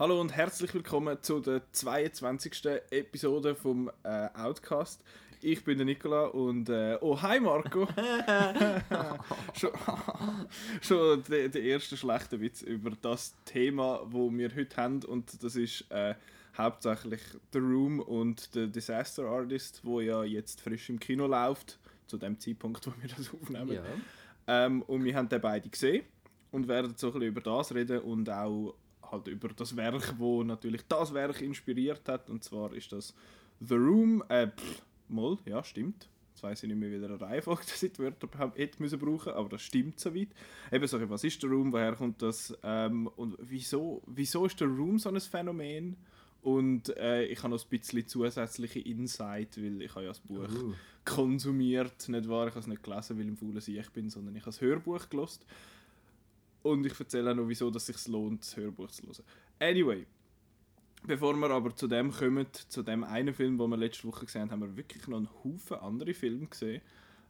Hallo und herzlich willkommen zu der 22. Episode vom äh, Outcast. Ich bin der Nicola und äh, oh hi Marco. schon schon der, der erste schlechte Witz über das Thema, wo wir heute haben und das ist äh, hauptsächlich The Room und The Disaster Artist, wo ja jetzt frisch im Kino läuft zu dem Zeitpunkt, wo wir das aufnehmen. Ja. Ähm, und wir haben den beide gesehen und werden so ein bisschen über das reden und auch halt über das Werk, wo natürlich das Werk inspiriert hat. Und zwar ist das The Room. Äh, pff, mal, ja, stimmt. Jetzt weiss ich nicht mehr, wie der Reihenfolge das ich die Wörter überhaupt hätte müssen brauchen, aber das stimmt soweit. Eben so, was ist der Room, woher kommt das ähm, und wieso, wieso ist der Room so ein Phänomen? Und äh, ich habe noch ein bisschen zusätzliche Insight, weil ich habe ja das Buch Uh. konsumiert, nicht wahr? Ich habe es nicht gelesen, weil ich im faulen ich bin, sondern ich habe das Hörbuch gelost. Und ich erzähle auch noch, wieso dass es sich lohnt, das Hörbuch zu hören. Anyway, bevor wir aber zu dem kommen, zu dem einen Film, den wir letzte Woche gesehen haben, haben wir wirklich noch einen Haufen andere Filme gesehen.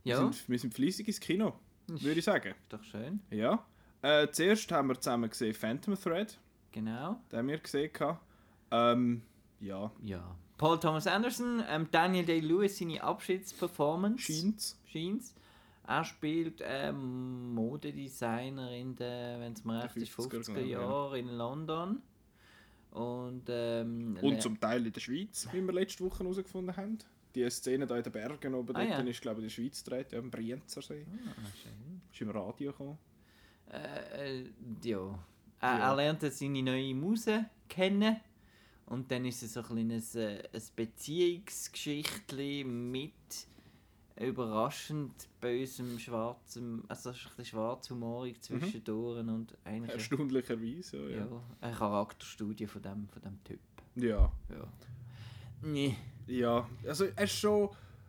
Wir, Ja, sind, wir sind fleissig ins Kino, würde ich sagen. ist doch schön. Ja. Äh, zuerst haben wir zusammen gesehen Phantom Thread, Genau. den haben wir gesehen. Ähm, ja, Ja. Paul Thomas Anderson, ähm, Daniel Day-Lewis, seine Abschiedsperformance. scheint's. Scheint's. Er spielt ähm, Modedesigner in den, wenn es mir recht ist, 50er 50er Jahren, ja. Jahren in London. Und, ähm, Und zum Teil in der Schweiz, wie wir letzte Woche herausgefunden haben. Die Szene da in den Bergen oben, Ah, dort ja. ist glaube ich in der Schweiz gedreht, ja, im Brienzersee. Ah, schön. Ist im Radio gekommen. Äh, äh, ja. Er, Ja. er lernt seine neue Muse kennen. Und dann ist es so ein kleines äh, ein Beziehungsgeschichtli mit überraschend bösem, schwarzem, also es ist ein bisschen schwarzhumorig zwischendurch und eigentlich Erstaunlicherweise, ja. ja, Ja. eine Charakterstudie von dem, von dem Typ. ja. Ja. Nee. Ja, also er ist schon...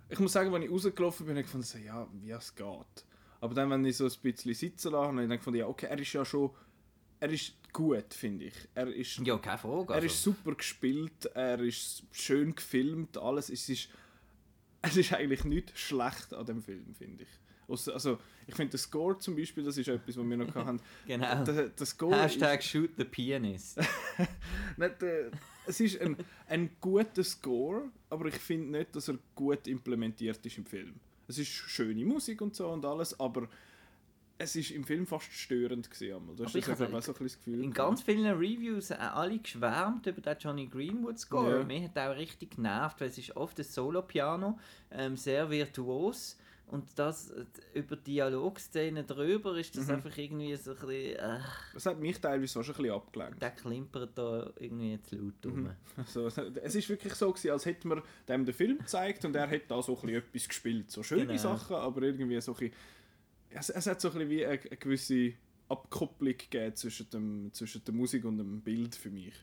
Ich muss sagen, wenn ich rausgelaufen bin, habe ich gefunden, so, ja, wie es geht. Aber dann, wenn ich so ein bisschen sitzen lasse, habe ich gefunden, ja, okay, er ist ja schon... Er ist gut, finde ich. Er ist... Ja, keine Frage. Er Also. ist super gespielt, er ist schön gefilmt, alles. Es ist, es ist eigentlich nicht schlecht an dem Film, finde ich. Also, ich finde, der Score zum Beispiel, das ist etwas, was wir noch haben. Genau. Der, der Score Hashtag shoot the pianist. ist, nicht, der, es ist ein, ein guter Score, aber ich finde nicht, dass er gut implementiert ist im Film. Es ist schöne Musik und so und alles, aber es ist im Film fast störend gewesen. einmal. Das habe- auch so ein das Gefühl. In ganz vielen Reviews haben alle geschwärmt über den Johnny Greenwood Score. Ja. Mir hat auch richtig genervt, weil es ist oft ein Solo-Piano, ähm, sehr virtuos. Und das äh, über Dialogszenen drüber ist das Mhm. einfach irgendwie so ein bisschen. Äh, Das hat mich teilweise auch schon ein bisschen abgelenkt. der klimpert da irgendwie zu laut rum. Also, es ist wirklich so, gewesen, als hätte man dem den Film gezeigt und er hätte da so ein bisschen etwas gespielt. So schöne Genau. Sachen, aber irgendwie so ein bisschen, es, es hat so ein bisschen wie eine, eine gewisse Abkopplung gegeben zwischen, dem, zwischen der Musik und dem Bild für mich.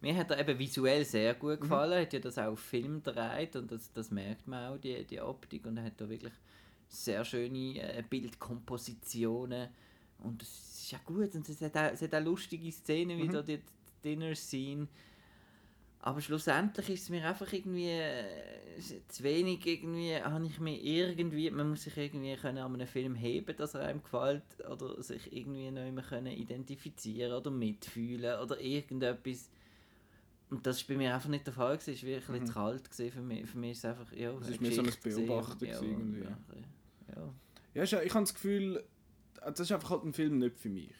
Mir hat er eben visuell sehr gut Mhm. gefallen. Er hat ja das auch auf Film gedreht und das, das merkt man auch, die, die Optik. Und er hat da wirklich sehr schöne äh, Bildkompositionen. Und es ist ja gut. Und es hat auch, es hat auch lustige Szenen, wie Mhm. da die Dinner Scene. Aber schlussendlich ist es mir einfach irgendwie äh, zu wenig irgendwie, habe ich mir irgendwie, man muss sich irgendwie können an einem Film heben, dass er einem gefällt oder sich irgendwie noch immer können identifizieren oder mitfühlen oder irgendetwas. Und das ist bei mir einfach nicht der Fall gewesen. Es war wirklich bisschen zu kalt gewesen für mich. Für mich ist es einfach, ja, Es ist mehr so ein. Beobachten ja, irgendwie. Ja, ja. Ja- ich habe das Gefühl, das ist einfach halt ein Film nicht für mich.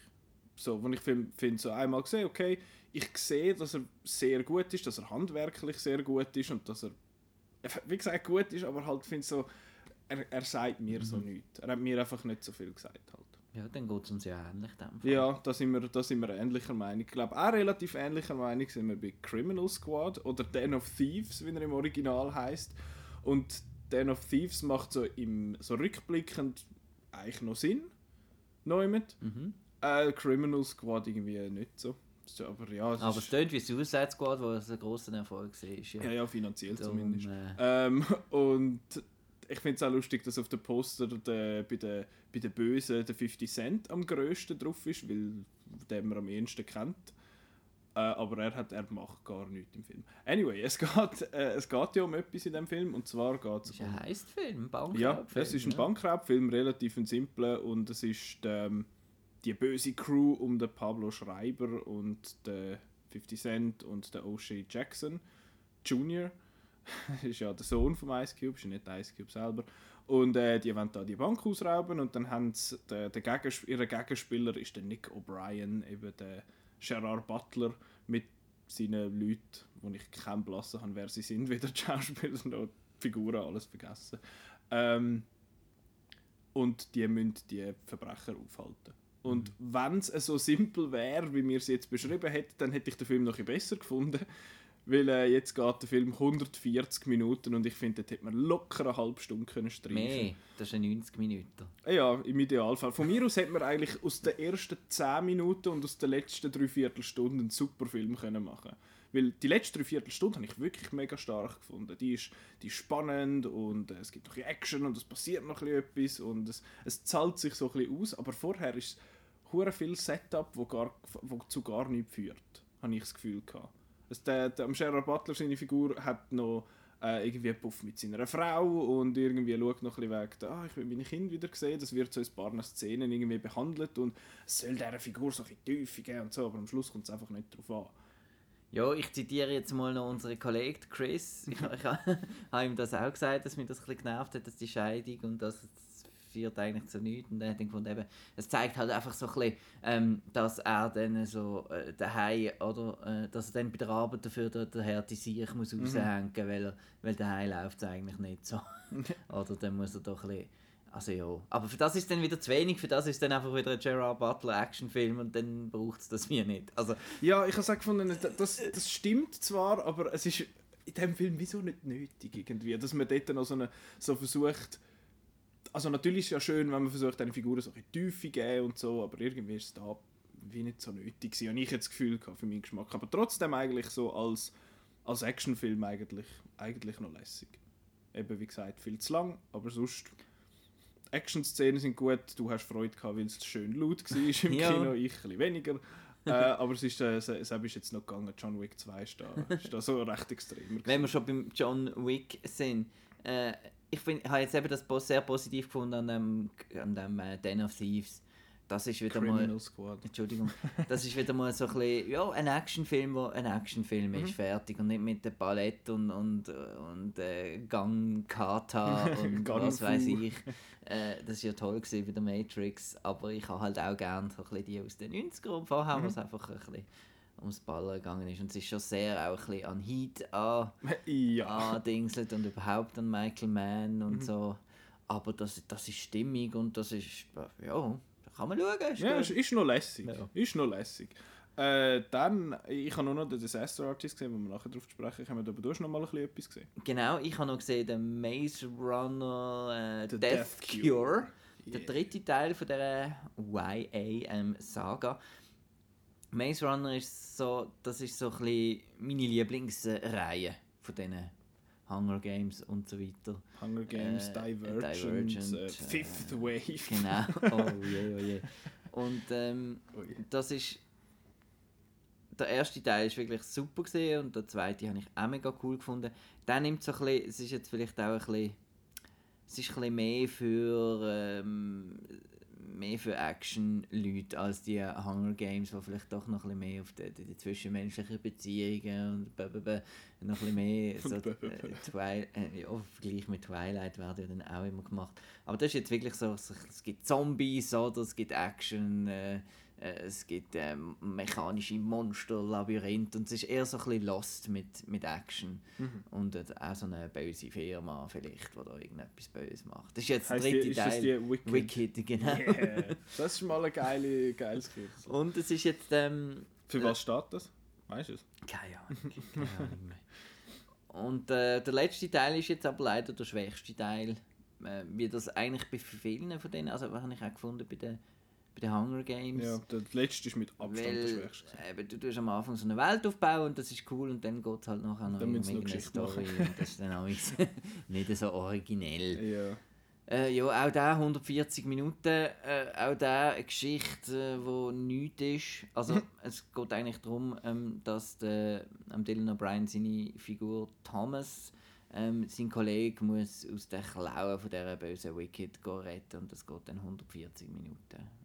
So, wenn ich finde, so einmal gesehen, okay, ich sehe, dass er sehr gut ist, dass er handwerklich sehr gut ist und dass er, wie gesagt, gut ist, aber halt finde so, er, er sagt mir so nichts. Er hat mir einfach nicht so viel gesagt halt. ja, dann geht es uns ja ähnlich. in dem Fall. Ja, da sind wir, da sind wir ähnlicher Meinung. Ich glaube, auch relativ ähnlicher Meinung sind wir bei Criminal Squad oder Den of Thieves, wie er im Original heißt. Und Den of Thieves macht so im so rückblickend eigentlich noch Sinn. Neu mit. Mhm. Äh, Criminal Squad irgendwie nicht so. Aber ja, es Aber es tönt wie Suicide Squad, wo es ein grosser Erfolg war. Ja. ja, ja, finanziell Darum, zumindest. äh, Ähm, und ich finde es auch lustig, dass auf dem Poster der, bei, den, bei den Bösen der 50 Cent am grössten drauf ist, weil den man am ehesten kennt. Äh, aber er, hat, er macht gar nichts im Film. Anyway, es geht, äh, es geht ja um etwas in dem Film und zwar geht es ist ein um... Heistfilm, ein Ja, Bankraubfilm. es ist ein ja. Bankraubfilm, relativ ein simpler und es ist ähm, die böse Crew um den Pablo Schreiber und den 50 Cent und der O'Shea Jackson Jr. ist ja der Sohn vom Ice Cube, ist ja nicht der Ice Cube selber. Und äh, die wollen da die Bank ausrauben und dann haben sie, der, der Gegensp ihr Gegenspieler ist der Nick O'Brien, eben der Gerard Butler mit seinen Leuten, wo ich keinen Blassen habe, wer sie sind, weder die Schauspieler noch die Figuren, alles vergessen. Ähm, und die müssen die Verbrecher aufhalten. Und mhm. wenn es so simpel wäre, wie wir es jetzt beschrieben hätten, dann hätte ich den Film noch ein besser gefunden. Weil äh, jetzt geht der Film 140 Minuten und ich finde, dort hätte man locker eine halbe Stunde können streichen Mehr, das sind 90 Minuten. Ja, im Idealfall. Von mir aus hätte man eigentlich aus den ersten 10 Minuten und aus den letzten dreiviertel Stunden einen super Film können machen Weil die letzten dreiviertel Stunden habe ich wirklich mega stark gefunden. Die ist, die ist spannend und äh, es gibt noch ein Action und es passiert noch etwas und es, es zahlt sich so ein bisschen aus. Aber vorher ist es viel Setup, wo, gar, wo zu gar nichts führt, habe ich das Gefühl gehabt. Also der, der, Gerard Butler, seine Figur, hat noch äh, irgendwie einen Puff mit seiner Frau und irgendwie schaut noch ein bisschen weg, ah, ich will meine Kinder wieder sehen, das wird so in ein paar Szenen irgendwie behandelt und es soll dieser Figur so ein bisschen Tiefe geben und so, aber am Schluss kommt es einfach nicht drauf an. Ja, ich zitiere jetzt mal noch unseren Kollegen Chris. Ich, ich, habe ihm das auch gesagt, dass mich das ein bisschen genervt hat, dass die Scheidung und dass führt eigentlich zu nichts. Und er hat gefunden, eben, es zeigt halt einfach so ein bisschen, ähm, dass er dann so äh, daheim, oder, äh, dass er dann bei der Arbeit dafür der, der Härte sich muss mhm. raushängen, weil, weil daheim läuft es eigentlich nicht so. oder dann muss er doch ein bisschen also ja, aber für das ist dann wieder zu wenig, für das ist dann einfach wieder ein Gerard Butler Actionfilm und dann braucht es das mir nicht. Also, ja, ich habe gesagt, das, das stimmt zwar, aber es ist in diesem Film wieso nicht nötig irgendwie, dass man dort noch so, eine, so versucht, also natürlich ist es ja schön, wenn man versucht, eine Figur so eine Tiefe zu geben und so, aber irgendwie ist es da wie nicht so nötig gewesen, habe ich jetzt das Gefühl gehabt, für meinen Geschmack. Aber trotzdem eigentlich so als, als Actionfilm eigentlich, eigentlich noch lässig. Eben wie gesagt, viel zu lang, aber sonst Action-Szenen sind gut, du hast Freude gehabt, weil es schön laut war im ja. Kino, ich ein bisschen weniger. äh, aber es ist, äh, es, es ist jetzt noch gegangen, John Wick 2 ist da, ist da so recht extrem. Wenn wir schon beim John Wick sind, äh, ich habe jetzt eben das sehr positiv gefunden an dem, an dem äh, Den of Thieves. Das ist wieder Criminal mal. Squad. Entschuldigung. Das ist wieder mal so ein bisschen, ja, ein Actionfilm, wo ein Actionfilm mhm. ist, fertig. Und nicht mit der Ballett und, und, und äh, Gang Kata und was weiß ich. Äh, das war ja toll gewesen bei der Matrix. Aber ich habe halt auch gerne so ein bisschen die aus den 90ern und vorher, mhm. was einfach ein bisschen ums Ballen gegangen ist. Und es ist schon sehr auch ein bisschen an Heat an, ja. andingselt und überhaupt an Michael Mann und mhm. so. Aber das, das ist stimmig und das ist, ja, da kann man schauen. Ist ja, ist, ist noch lässig. Ja. Ist noch lässig. Äh, dann, ich habe nur noch den Disaster Artist gesehen, wo wir nachher darauf sprechen können, aber du hast noch mal ein bisschen etwas gesehen. Genau, ich habe noch gesehen den Maze Runner äh, Death, Death, Cure. Cure. Yeah. Der dritte Teil von der YA-Saga. Maze Runner ist so, das ist so ein bisschen meine Lieblingsreihe von diesen Hunger Games und so weiter. Hunger Games, äh, Divergent, Divergent äh, Fifth äh, Wave. Genau, oh je, oh je. Und ähm, oh je. das ist der erste Teil ist wirklich super gesehen und der zweite habe ich auch mega cool gefunden. Dann nimmt so ein bisschen, es ist jetzt vielleicht auch ein bisschen, es ist ein bisschen mehr für ähm, mehr für Action-Leute als die Hunger Games, die vielleicht doch noch ein bisschen mehr auf die, die, die zwischenmenschlichen Beziehungen und b -b -b noch ein bisschen mehr so, äh, Twi äh, ja, Vergleich mit Twilight werden ja dann auch immer gemacht. Aber das ist jetzt wirklich so, es gibt Zombies oder es gibt Action, äh, es gibt ähm, mechanische Monster, Labyrinth und es ist eher so ein bisschen Lost mit, mit Action mhm. und äh, auch so eine böse Firma vielleicht, die da irgendetwas Böses macht. Das ist jetzt der dritte die, Teil. Wicked? Wicked, genau. Yeah. Das ist mal ein geile, geiles Kürzel. Und es ist jetzt... Ähm, Für äh, was steht das? Weißt du es? Keine Ahnung. Keine Ahnung mehr. Und äh, der letzte Teil ist jetzt aber leider der schwächste Teil. Äh, wie das eigentlich bei vielen von denen, also was habe ich auch gefunden bei den bei den Hunger Games. Ja, der letzte ist mit Abstand weil, der schwächste. Eben, du tust am Anfang so eine Welt aufbauen und das ist cool und dann geht es halt nachher noch in eine Story und das ist dann auch nicht so originell. Ja. Äh, ja, auch da 140 Minuten, äh, auch da eine Geschichte, äh, wo nichts ist. Also es geht eigentlich darum, ähm, dass der, ähm, Dylan O'Brien seine Figur Thomas, ähm, sein Kollege muss aus den Klauen von dieser bösen Wicked retten und das geht dann 140 Minuten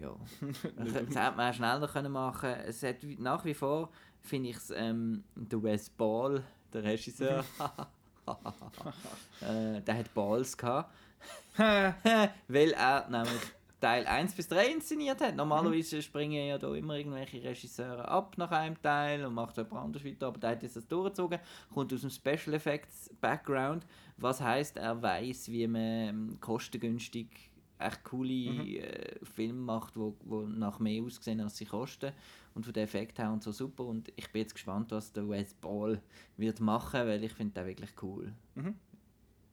ja. das hätte man auch schneller können machen Es hat nach wie vor, finde ich, ähm, der Wes Ball, der Regisseur, äh, der hat Balls gehabt. weil er nämlich Teil 1 bis 3 inszeniert hat. Normalerweise springen ja da immer irgendwelche Regisseure ab nach einem Teil und macht jemand anderes weiter, aber der hat jetzt das durchgezogen, kommt aus dem Special Effects Background, was heißt, er weiß, wie man ähm, kostengünstig echt coole äh, Filme macht, wo, wo nach mehr aussehen, als sie kosten und von den Effekt her und so super und ich bin jetzt gespannt, was der Wes Ball wird machen, weil ich finde den wirklich cool. Mhm.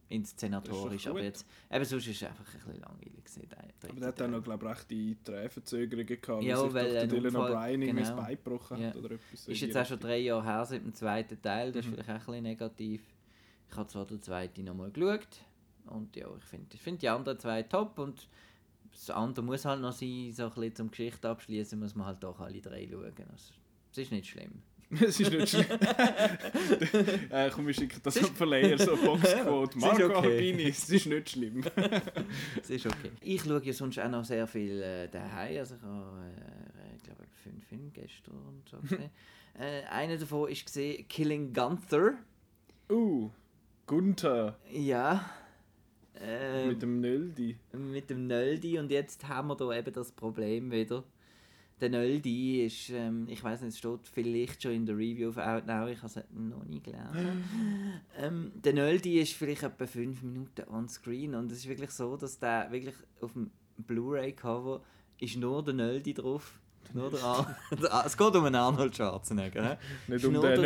Inszenatorisch, ist aber jetzt, eben sonst ist es einfach ein bisschen langweilig gewesen, der Aber der hat auch noch, glaube ich, rechte Drehverzögerungen gehabt, Ja, weil sich weil ein Dylan O'Brien irgendwie das genau. Bein gebrochen hat Ja. oder etwas. Ist jetzt auch schon drei Jahre her seit dem zweiten Teil, das ist Mhm. vielleicht auch ein bisschen negativ. Ich habe zwar den zweiten nochmal geschaut und ja, ich finde ich find die anderen zwei top und das andere muss halt noch sein, so ein bisschen zum Geschichte abschließen muss man halt doch alle drei schauen. Also, es ist nicht schlimm. Es ist nicht schlimm. äh, komm, wir schicken das am Verleiher, so Boxquote. Ist Marco okay. Albini, es ist nicht schlimm. Es ist okay. Ich schaue ja sonst auch noch sehr viel äh, daheim. Also ich habe, äh, ich glaube, fünf Filme gestern und so gesehen. äh, einer davon ist gesehen Killing Gunther. Uh, Gunther Ja. Ähm, mit dem Nöldi. mit dem Nöldi und jetzt haben wir da eben das Problem wieder. Der Nöldi ist, ähm, ich weiß nicht, es steht vielleicht schon in der Review of Outnow, ich habe es noch nie gelesen. ähm, der Nöldi ist vielleicht etwa 5 Minuten on screen und es ist wirklich so, dass der wirklich auf dem Blu-ray-Cover ist nur der Nöldi drauf. Nur der Ar es geht um einen Arnold Schwarzenegger. Nicht um den Nein,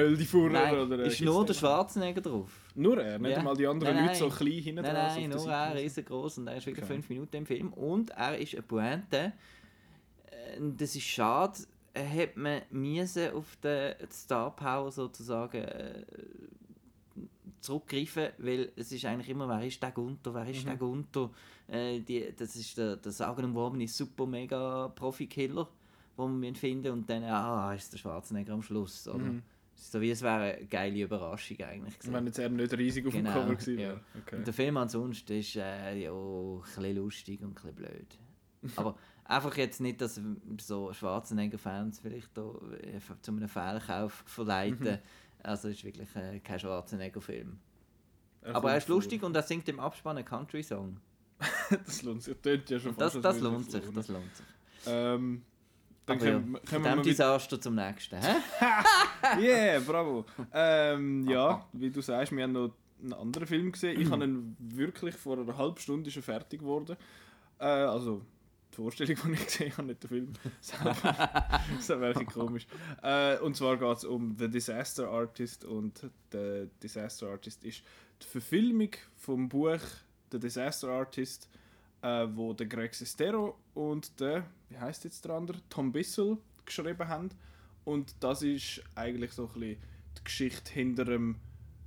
oder... äh, ist nur der? Schwarzenegger drauf. Nur er, nicht Ja. einmal die anderen Nein, Leute so nein. klein hinten Nein, nein, der nur er riesengroß und er ist wirklich Okay. fünf Minuten im Film. Und er ist eine Pointe. Äh, Das ist schade. Hat man müssen auf den Star Power sozusagen äh, zurückgreifen, weil es ist eigentlich immer, wer ist der Gunther, wer ist Mhm. der Gunther? Äh, die, das ist der, der sagenumwobene super mega Profi-Killer, den wir finden und dann, ah, ist der Schwarzenegger am Schluss, oder? Mhm. So wie es wäre eine geile Überraschung eigentlich gewesen. Wenn jetzt er nicht riesig auf Genau, dem Cover gewesen ja. Okay. Und der Film ansonsten ist äh, ja, ein bisschen lustig und ein bisschen blöd. Aber einfach jetzt nicht, dass so Schwarzenegger-Fans vielleicht da äh, zu einem Fehlkauf verleiten. Also es ist wirklich äh, kein Schwarzenegger-Film. Er Aber er ist lustig und er singt im Abspann einen Country-Song. das lohnt sich. Tönt ja schon Das, fast, als das lohnt sich, das lohnt sich. Ähm, dann ja, können, von können dem. Desaster zum nächsten. Yeah, bravo. Ähm, ja, wie du sagst, wir haben noch einen anderen Film gesehen. Ich habe ihn wirklich vor einer halben Stunde schon fertig geworden. Äh, also die Vorstellung, die ich gesehen habe, nicht der Film. selber. das wäre ein komisch. Äh, und zwar geht es um The Disaster Artist und der Disaster Artist ist die Verfilmung vom Buch The Disaster Artist, äh, wo der Greg Sestero und der, wie heißt jetzt der andere, Tom Bissell geschrieben haben. Und das ist eigentlich so ein bisschen die Geschichte hinter dem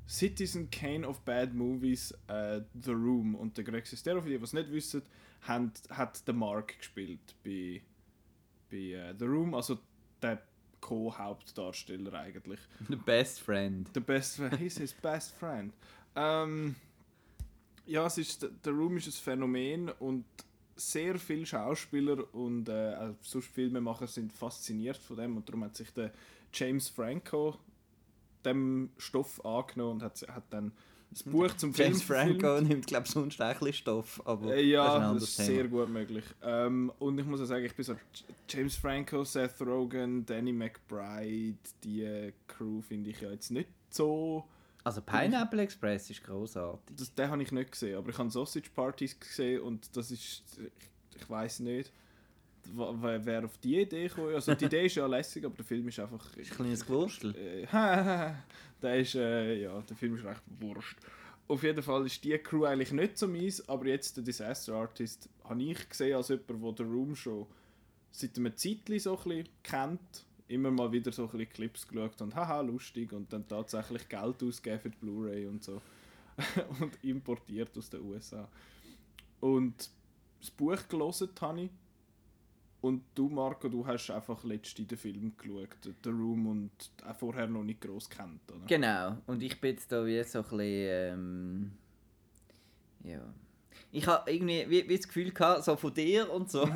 Citizen Kane of Bad Movies, äh, The Room. Und der Greg Sestero, für die, die es nicht wissen, hat, hat den Mark gespielt bei, bei äh, The Room, also der Co-Hauptdarsteller eigentlich. The Best Friend. The best friend, he's his best friend. Ähm, ja, es ist, der Room ist ein Phänomen und sehr viele Schauspieler und äh, auch sonst Filmemacher sind fasziniert von dem und darum hat sich der James Franco dem Stoff angenommen und hat, hat dann das Buch zum Film James. Franco nimmt, glaube ich, sonst ein bisschen Stoff. Aber Äh, das ist ja, das ist sehr gut möglich. Ähm, und ich muss auch sagen, ich bin so James Franco, Seth Rogen, Danny McBride, die äh, Crew finde ich ja jetzt nicht so. Also Pineapple Express ist großartig. Das, den habe ich nicht gesehen, aber ich habe Sausage Parties gesehen und das ist, ich, ich weiß nicht, wer, wer auf die Idee kam. Also die Idee ist ja lässig, aber der Film ist einfach. Ein kleines Gewurstel. Äh, der ist, äh, ja, der Film ist recht wurscht. Auf jeden Fall ist die Crew eigentlich nicht so mies, aber jetzt der Disaster Artist habe ich gesehen als jemand, der The Room schon seit einem Zeitchen so ein bisschen kennt. Immer mal wieder so ein bisschen Clips geschaut und haha, lustig und dann tatsächlich Geld ausgeben für die Blu-ray und so. und importiert aus den USA. Und das Buch gelesen habe ich. Und du, Marco, du hast einfach letztens den Film geschaut, The Room, und auch vorher noch nicht gross kennt, oder? Genau. Und ich bin jetzt da wie so ein bisschen. Ähm, ja. Ich habe irgendwie wie, wie das Gefühl gehabt, so von dir und so.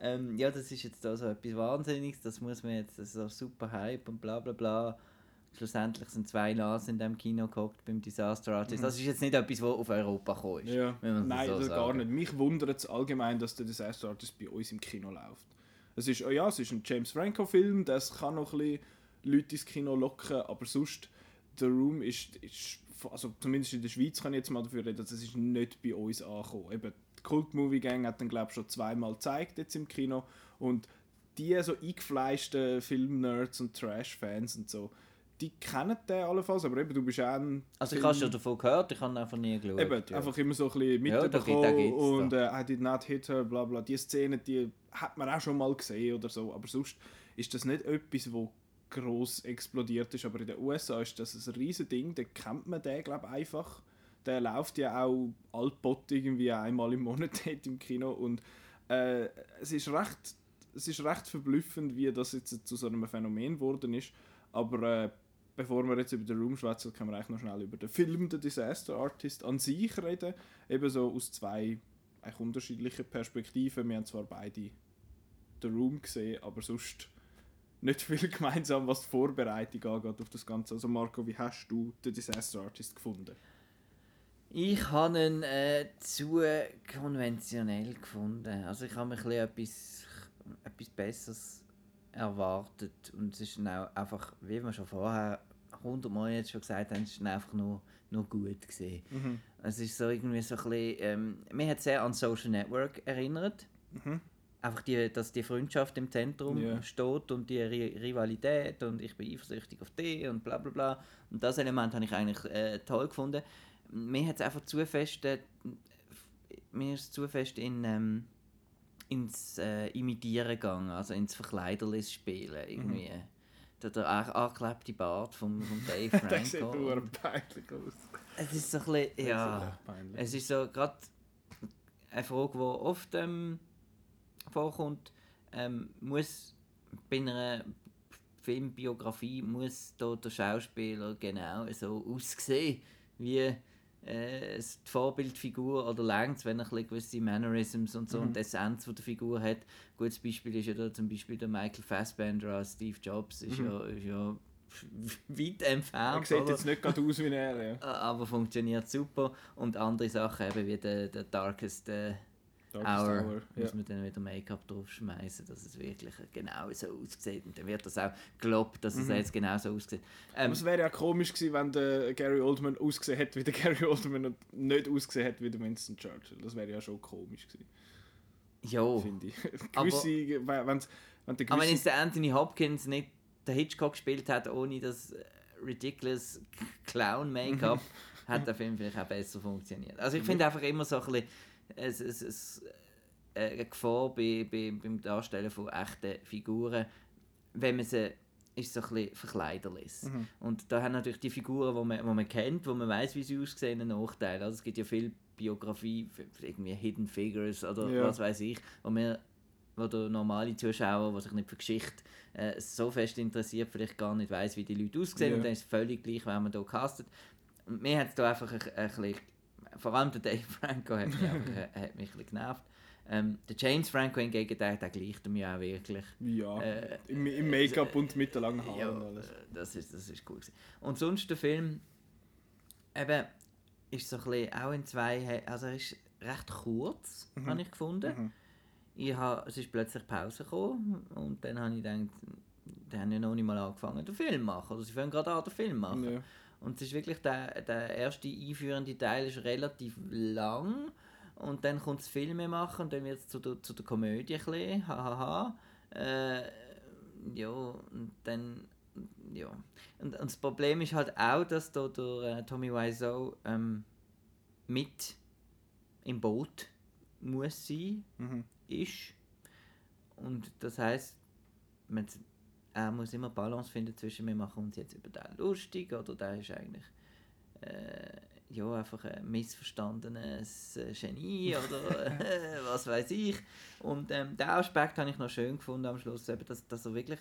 Ähm, ja, das ist jetzt da so etwas Wahnsinniges, das muss man jetzt, das ist so super Hype und bla bla bla. Schlussendlich sind zwei Nasen in dem Kino gehockt beim Disaster Artist. Das ist jetzt nicht etwas, was auf Europa gekommen ist. Ja. Nein, so das gar sagen. nicht. Mich wundert es allgemein, dass der Disaster Artist bei uns im Kino läuft. Es ist, oh ja, es ist ein James Franco-Film, das kann noch ein bisschen Leute ins Kino locken, aber sonst, The Room ist, ist also zumindest in der Schweiz kann ich jetzt mal dafür reden, dass es ist nicht bei uns angekommen. Eben, die Cult Movie Gang hat dann glaube ich schon zweimal gezeigt jetzt im Kino und die so eingefleischten Film-Nerds und Trash-Fans und so, die kennen den allenfalls, aber eben, du bist auch ein Also ich habe schon davon gehört, ich habe einfach nie geschaut. Eben, ja. einfach immer so ein bisschen Ja, mitbekommen gibt's und äh, I did not hit her, bla bla. Die Szene, die hat man auch schon mal gesehen oder so, aber sonst ist das nicht etwas, wo groß explodiert ist, aber in den USA ist das ein riesen Ding, da kennt man den, glaube ich, einfach. Der läuft ja auch altbott irgendwie einmal im Monat im Kino und äh, es ist recht es ist recht verblüffend, wie das jetzt zu so einem Phänomen geworden ist, aber äh, bevor wir jetzt über den Room schwätzen, können wir eigentlich noch schnell über den Film The Disaster Artist an sich reden. Eben so aus zwei eigentlich unterschiedlichen Perspektiven. Wir haben zwar beide The Room gesehen, aber sonst nicht viel gemeinsam, was die Vorbereitung angeht auf das Ganze. Also Marco, wie hast du The Disaster Artist gefunden? Ich habe ihn äh, zu konventionell gefunden. Also ich habe mir ein bisschen etwas, etwas Besseres erwartet. Und es ist auch einfach, wie wir schon vorher hundertmal jetzt schon gesagt haben, es ist einfach nur, nur gut gesehen. Es ist so irgendwie so ein bisschen, ähm, mir hat sehr an Social Network erinnert. Einfach die, dass die Freundschaft im Zentrum Ja. steht und die Ri Rivalität und ich bin eifersüchtig auf dich und bla bla bla. Und das Element habe ich eigentlich äh, toll gefunden. Mir hat es einfach zu fest, äh, mir ist zu fest in, ähm, ins äh, Imitieren gegangen, also ins Verkleiderlis spielen irgendwie. Der, der an- angeklebte Bart vom, vom Dave Der sieht Franco. nur peinlich aus. es ist so ein bisschen, Das ja... Es ist so gerade eine Frage, die oft ähm, vorkommt. Ähm, muss bei einer Filmbiografie muss da der Schauspieler genau so aussehen, wie äh, es die Vorbildfigur oder längt wenn er ein gewisse Mannerisms und so und die Essenz die der Figur hat. Gutes Beispiel ist ja da zum Beispiel der Michael Fassbender als Steve Jobs, ist, ja, ist ja weit er entfernt. sieht oder? jetzt nicht gerade aus wie er. Ja. aber funktioniert super. Und andere Sachen, eben wie der, der Darkest äh, Darkest Hour, Hour, ja. muss man dann wieder Make-up draufschmeißen, dass es wirklich genau so aussieht. Und dann wird das auch gelobt, dass es Mhm. jetzt genau so aussieht. Aber Ähm, es wäre ja komisch gewesen, wenn der Gary Oldman ausgesehen hätte wie der Gary Oldman und nicht ausgesehen hätte wie der Winston Churchill. Das wäre ja schon komisch gewesen, ja, finde ich. Aber- Gewisse, wenn, wenn's- wenn der aber wenn gewisse jetzt der Anthony Hopkins nicht der Hitchcock gespielt hat, ohne das äh, ridiculous Clown-Make-up, hat der Film vielleicht auch besser funktioniert. Also ich finde einfach immer so ein bisschen, es, es, es, äh, eine Gefahr bei, bei, beim Darstellen von echten Figuren, wenn man sie ist so ein bisschen verkleiderlich. Und da haben natürlich die Figuren, die man, die man kennt, wo man weiß, wie sie aussehen, einen Nachteil. Also es gibt ja viel Biografie, irgendwie Hidden Figures oder Ja. was weiß ich, wo wir wo der normale Zuschauer, der sich nicht für Geschichte äh, so fest interessiert, vielleicht gar nicht weiß, wie die Leute aussehen Ja. und dann ist es völlig gleich, wer man hier castet. Und mir hat es da einfach ein, ein bisschen, vor allem der Dave Franco hat mich, einfach, äh, hat mich ein bisschen genervt. Ähm, der James Franco hingegen, der, der gleicht mir auch wirklich. Ja, Äh, im, im Make-up und mit den langen Haaren Ja, und alles. äh, das ist, das ist cool. Gewesen. Und sonst der Film eben ist so ein bisschen auch in zwei, also er ist recht kurz, habe ich gefunden. Mhm. Ich ha, es ist plötzlich Pause gekommen und dann habe ich gedacht, die haben ja noch nicht mal angefangen, den Film machen. Oder sie fangen gerade an, den Film machen. Ja. Und es ist wirklich der, der erste einführende Teil ist relativ lang und dann kommt das Filme machen und dann wird es zu der, zu der Komödie ein bisschen, hahaha. Äh, ja, und dann, ja. Und, und das Problem ist halt auch, dass da der äh, Tommy Wiseau ähm, mit im Boot muss sein, Mhm. ist. Und das heißt, man, er muss immer Balance finden zwischen wir machen uns jetzt über den lustig oder der ist eigentlich äh, ja, einfach ein missverstandenes äh, Genie oder äh, was weiß ich. Und ähm, den Aspekt habe ich noch schön gefunden am Schluss, eben, dass, dass er wirklich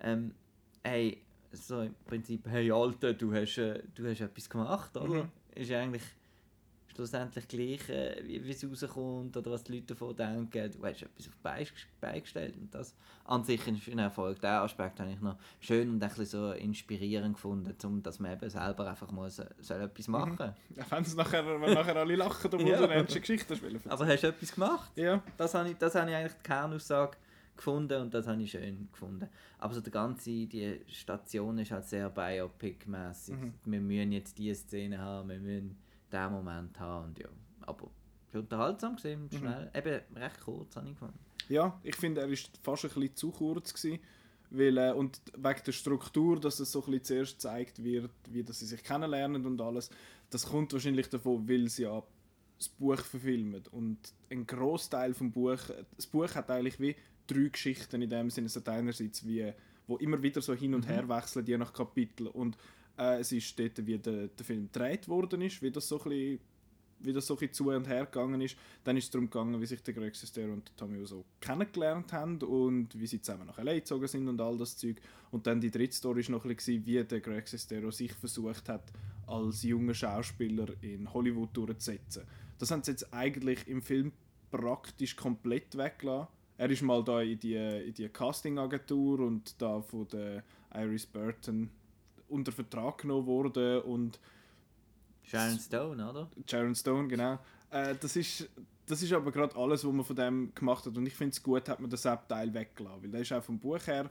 ähm, hey, so im Prinzip, hey Alter, du hast, äh, du hast etwas gemacht, oder? Mhm. Ist eigentlich schlussendlich gleich, äh, wie wie es rauskommt oder was die Leute davon denken. Du hast etwas auf die Beine ges- beigestellt und das an sich ist ein Erfolg. Den Aspekt habe ich noch schön und ein bisschen so inspirierend gefunden, um dass man eben selber einfach so, soll etwas machen soll. Auch wenn es nachher, wenn nachher alle lachen, obwohl Ja. du eine Geschichte spielen Aber hast du etwas gemacht? Ja, Das habe ich, das habe ich eigentlich die Kernaussage gefunden und das habe ich schön gefunden. Aber so die ganze die Station ist halt sehr Biopic-mässig. Mhm. Wir müssen jetzt diese Szene haben, wir müssen diesen Moment haben und ja. Aber unterhaltsam gesehen, Mhm. schnell. Eben recht kurz habe ich gefunden. Ja, ich finde, er ist fast ein bisschen zu kurz gewesen, weil, äh, und wegen der Struktur, dass es so ein bisschen zuerst gezeigt wird, wie dass sie sich kennenlernen und alles, das kommt wahrscheinlich davon, weil sie ja das Buch verfilmen und ein Großteil vom Buch, das Buch hat eigentlich wie drei Geschichten in dem Sinne, es hat einerseits wie, wo immer wieder so hin und her wechseln, je nach Kapitel und äh, es ist dort, wie der, der Film gedreht worden ist, wie das so ein bisschen wie das so ein zu und her gegangen ist. Dann ist es darum gegangen, wie sich der Greg Sestero und Tommy Wiseau kennengelernt haben und wie sie zusammen nach LA gezogen sind und all das Zeug. Und dann die dritte Story war noch ein bisschen, wie der Greg Sestero sich versucht hat, als junger Schauspieler in Hollywood durchzusetzen. Das haben sie jetzt eigentlich im Film praktisch komplett weggelassen. Er ist mal da in die, in die Casting-Agentur und da von der Iris Burton unter Vertrag genommen worden und Sharon Stone, oder? Sharon Stone, genau. Äh, das, ist, das ist aber gerade alles, was man von dem gemacht hat. Und ich finde es gut, hat man den Sepp-Teil weggelassen. Weil der ist auch vom Buch her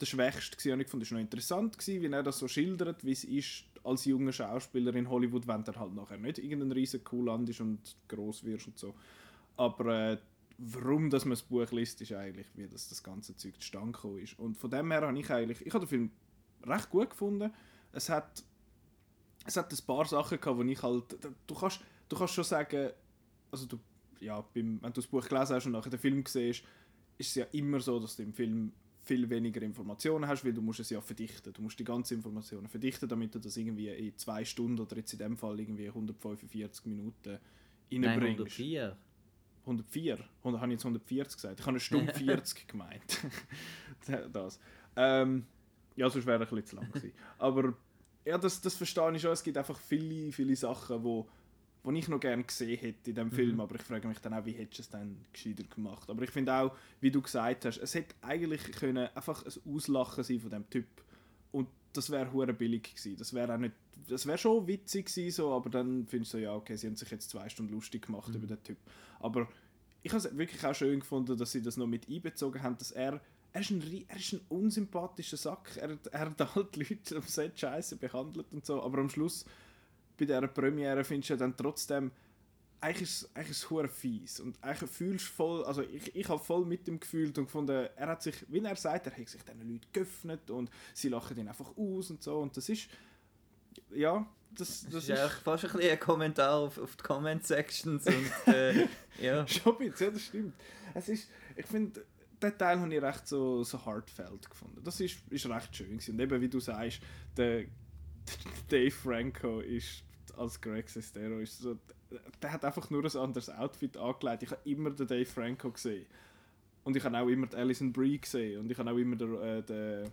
der schwächste gewesen. Und ich fand es noch interessant, gewesen, wie er das so schildert, wie es ist, als junger Schauspieler in Hollywood, wenn der halt nachher nicht irgendein riesen Cool ist und groß wirst und so. Aber äh, warum dass man das Buch liest, ist eigentlich, wie das, das ganze Zeug zustande gekommen ist. Und von dem her habe ich eigentlich, ich habe den Film recht gut gefunden. Es hat es hat ein paar Sachen gehabt, wo ich halt, du kannst, du kannst schon sagen, also du, ja, beim, wenn du das Buch gelesen hast und nachher den Film siehst, ist es ja immer so, dass du im Film viel weniger Informationen hast, weil du musst es ja verdichten. Du musst die ganzen Informationen verdichten, damit du das irgendwie in zwei Stunden oder jetzt in dem Fall irgendwie 145 Minuten Nein, reinbringst. 104. 104? 100, habe ich jetzt 140 gesagt? Ich habe eine Stunde 40 gemeint. das. Ähm, ja, sonst wäre es ein bisschen zu lang gewesen. Aber ja, das, das verstehe ich schon. Es gibt einfach viele, viele Sachen, wo, wo ich noch gerne gesehen hätte in diesem Film. Aber ich frage mich dann auch, wie hättest du es dann gescheiter gemacht? Aber ich finde auch, wie du gesagt hast, es hätte eigentlich können einfach ein Auslachen sein von dem Typ. Und das wäre hure billig gewesen. Das wäre auch nicht, das wäre schon witzig gewesen, so, aber dann findest du so, ja, okay, sie haben sich jetzt zwei Stunden lustig gemacht über den Typ. Aber ich habe es wirklich auch schön gefunden, dass sie das noch mit einbezogen haben, dass er er ist ein, er ist ein unsympathischer Sack. Er, hat- er hat halt Leute am Set scheiße behandelt und so, aber am Schluss bei dieser Premiere findest du dann trotzdem eigentlich ist es- eigentlich ist fies und eigentlich fühlst du voll, also ich, ich habe voll mit ihm gefühlt und gefunden, er hat sich, wie er sagt, er hat sich diesen Leuten geöffnet und sie lachen ihn einfach aus und so und das ist, ja, das, Das, das ist eigentlich fast ein, bisschen ein Kommentar auf, auf die Comment-Sections und äh, ja. Schon ein bisschen, ja, das stimmt. Es ist, ich finde, den Teil habe ich recht so, so heartfelt gefunden. Das ist, ist recht schön gewesen. Und eben, wie du sagst, der, Dave Franco ist als Greg Sestero ist so, der hat einfach nur ein anderes Outfit angelegt. Ich habe immer den Dave Franco gesehen. Und ich habe auch immer Alison Brie gesehen. Und ich habe auch immer den, äh, den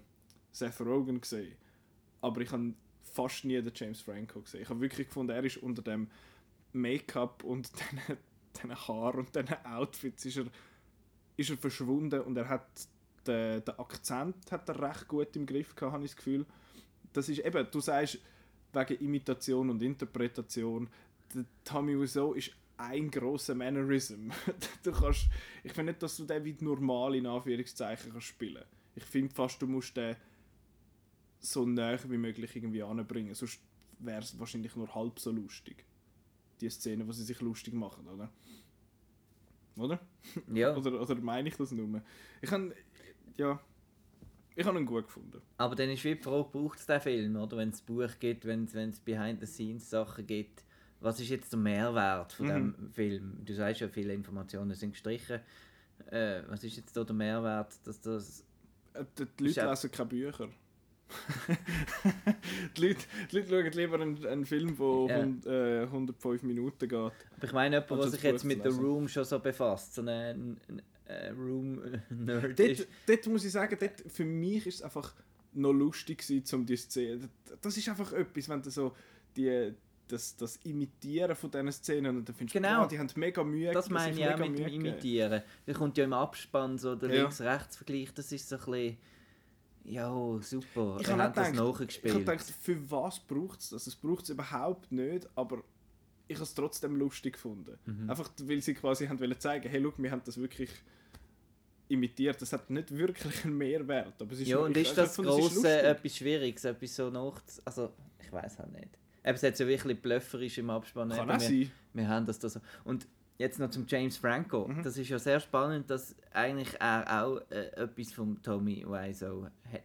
Seth Rogen gesehen. Aber ich habe fast nie den James Franco gesehen. Ich habe wirklich gefunden, er ist unter dem Make-up und den Haaren und diesen Outfits ist er, ist er verschwunden und er hat den, den Akzent hat er recht gut im Griff gehabt, habe ich das Gefühl. Das ist eben, du sagst, wegen Imitation und Interpretation, der Tommy Wiseau ist ein grosser Mannerism. du kannst, ich finde nicht, dass du den wie normal in Anführungszeichen kannst spielen. Ich finde fast, du musst den so näher wie möglich irgendwie anbringen, sonst wäre es wahrscheinlich nur halb so lustig. Die Szene, wo sie sich lustig machen, oder? Oder? ja. Oder, oder meine ich das nur? Ich habe, ja, ich habe ihn gut gefunden. Aber dann ist wie die Frage, braucht es den Film, oder? Wenn es Buch gibt, wenn es Behind-the-Scenes-Sachen gibt. Was ist jetzt der Mehrwert von Mhm. dem Film? Du sagst ja, viele Informationen sind gestrichen. Äh, was ist jetzt da der Mehrwert, dass das... Äh, Die, Leute lesen keine Bücher. die, Leute, die Leute schauen lieber einen, einen Film, der Ja. hund- äh, 105 Minuten geht. Aber ich meine, jemand, der sich jetzt mit der. Room schon so befasst, so ein, ein Room-Nerd Dort, ist. dort muss ich sagen, dort, für mich ist es einfach noch lustig gewesen, um die Szene. Das ist einfach etwas, wenn du so die, das, das Imitieren von diesen Szenen und dann findest du, Genau. boah, die haben mega Mühe Das meine ich auch mit dem. Imitieren. Da kommt ja im Abspann so der Ja. Links-Rechts-Vergleich, das ist so ein bisschen... Ja, super. Ich habe das gedacht, ich nachgespielt. habe gedacht, für was braucht es das? Es braucht es überhaupt nicht, aber ich habe es trotzdem lustig gefunden. Mhm. Einfach, weil sie quasi haben wollen zeigen, hey, look, wir haben das wirklich imitiert. Das hat nicht wirklich einen Mehrwert, aber es ist ja, und ist ich das ist lustig. etwas Schwieriges, etwas so nach... Also, ich weiß halt nicht. Eben, es hat so wirklich blöfferisch im Abspann. Kann Eben, auch wir, sein. wir haben das da so... Und jetzt noch zum James Franco. Mhm. Das ist ja sehr spannend, dass eigentlich er auch äh, etwas vom Tommy Wiseau hat.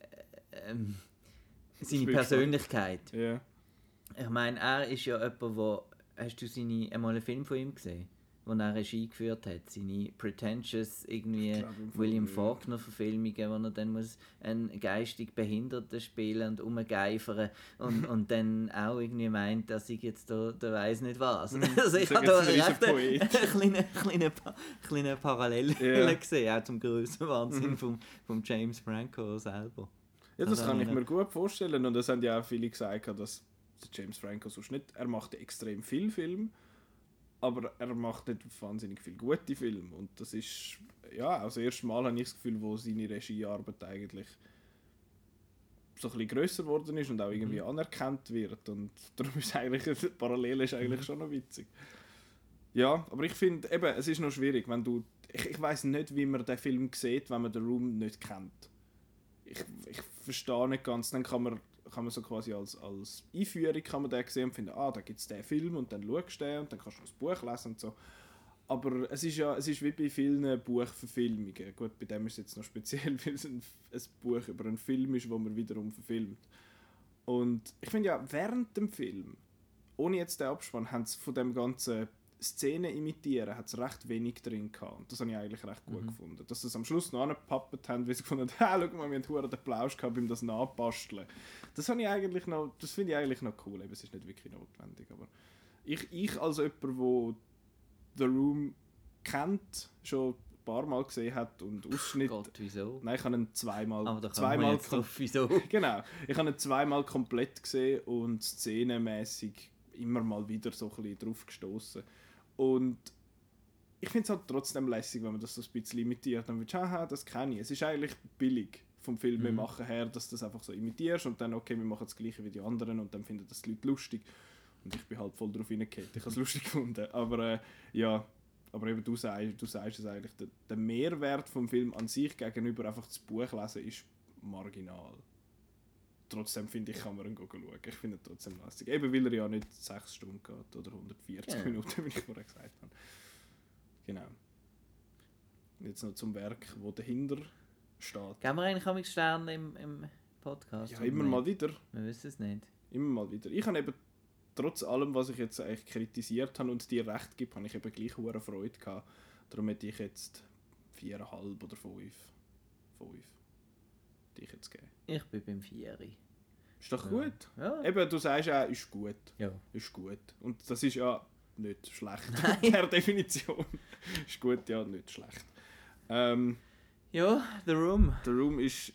Äh, ähm, seine Persönlichkeit. Ja. Ich meine, er ist ja jemand, wo... Hast du seine, einmal einen Film von ihm gesehen? Wo er Regie geführt hat? Seine pretentious, irgendwie Fall, William. Faulkner Verfilmungen, wo er dann muss einen geistig Behinderten spielen und umgeifern und, und dann auch irgendwie meint, dass ich jetzt da, da weiß nicht was. Also ich Mhm. habe da recht eine, Poet. eine kleine, kleine, Pa- kleine Parallele Ja. gesehen, auch zum größten Wahnsinn Mhm. vom, vom James Franco selber. Ja, das Also, kann ich mir gut vorstellen. Und das haben ja auch viele gesagt, dass James Franco sonst nicht. Er macht extrem viel Film, aber er macht nicht wahnsinnig viel gute Filme. Und das ist. Ja, also das erste Mal habe ich das Gefühl, wo seine Regiearbeit eigentlich so ein bisschen grösser geworden ist und auch irgendwie anerkannt wird. Und darum ist eigentlich, die Parallele ist eigentlich schon noch witzig. Ja, aber ich finde, eben, es ist noch schwierig, wenn du. Ich, ich weiß nicht, wie man den Film sieht, wenn man den Room nicht kennt ich, ich verstehe nicht ganz, dann kann man, kann man so quasi als, als Einführung kann man den sehen und finden, ah, da gibt es den Film und dann schaust du den und dann kannst du das Buch lesen und so. Aber es ist ja, es ist wie bei vielen Buchverfilmungen. Gut, bei dem ist es jetzt noch speziell, weil es ein, ein Buch über einen Film ist, wo man wiederum verfilmt. Und ich finde ja, während dem Film, ohne jetzt den Abspann, haben sie von dem ganzen Szenen imitieren, hat es recht wenig drin gehabt. Und das habe ich eigentlich recht gut gefunden. Dass sie es am Schluss noch angepappt haben, weil sie gefunden haben, hey, schau mal, wir haben verdammt den Plausch gehabt beim das Nachbasteln. Das habe ich eigentlich noch, das finde ich eigentlich noch cool. Eben, es ist nicht wirklich notwendig, aber ich, ich als jemand, der The Room kennt, schon ein paar Mal gesehen hat und Ausschnitt... Gott, wieso? Nein, ich habe ihn zweimal, Aber da zweimal drauf, wieso? Genau. Ich habe ihn zweimal komplett gesehen und szenenmäßig immer mal wieder so ein bisschen drauf gestoßen. Und ich finde es halt trotzdem lässig, wenn man das so ein bisschen imitiert. Dann würdest du, haha, das kenne ich. Es ist eigentlich billig vom Film Mhm. machen her, dass du das einfach so imitierst und dann, okay, wir machen das gleiche wie die anderen und dann finden das die Leute lustig. Und ich bin halt voll drauf hingekommen. Ich habe es lustig gefunden. Aber äh, ja, aber eben du sagst, du sagst es eigentlich, der, der Mehrwert vom Film an sich gegenüber einfach das Buch lesen ist marginal. Trotzdem finde ich, kann man ihn schauen. Ich finde ihn trotzdem lässig. Eben weil er ja nicht 6 Stunden geht oder 140 Ja. Minuten, wie ich vorher gesagt habe. Genau. Jetzt noch zum Werk, wo dahinter steht. Geben wir eigentlich auch Sterne im, im Podcast? Ja, immer mal wieder. Wir wissen es nicht. Immer mal wieder. Ich habe eben, trotz allem, was ich jetzt eigentlich kritisiert habe und dir recht gibt, habe ich eben gleich hohe Freude gehabt. Darum hätte ich jetzt viereinhalb oder fünf. Fünf. Die ich jetzt geben. Ich bin beim Vieri. Ist doch gut. Ja. Eben, du sagst ja, ist gut. ja. Ist gut. Und das ist ja nicht schlecht. Nein. Per Definition. ist gut, ja, nicht schlecht. Ähm, Ja, The Room. The Room ist,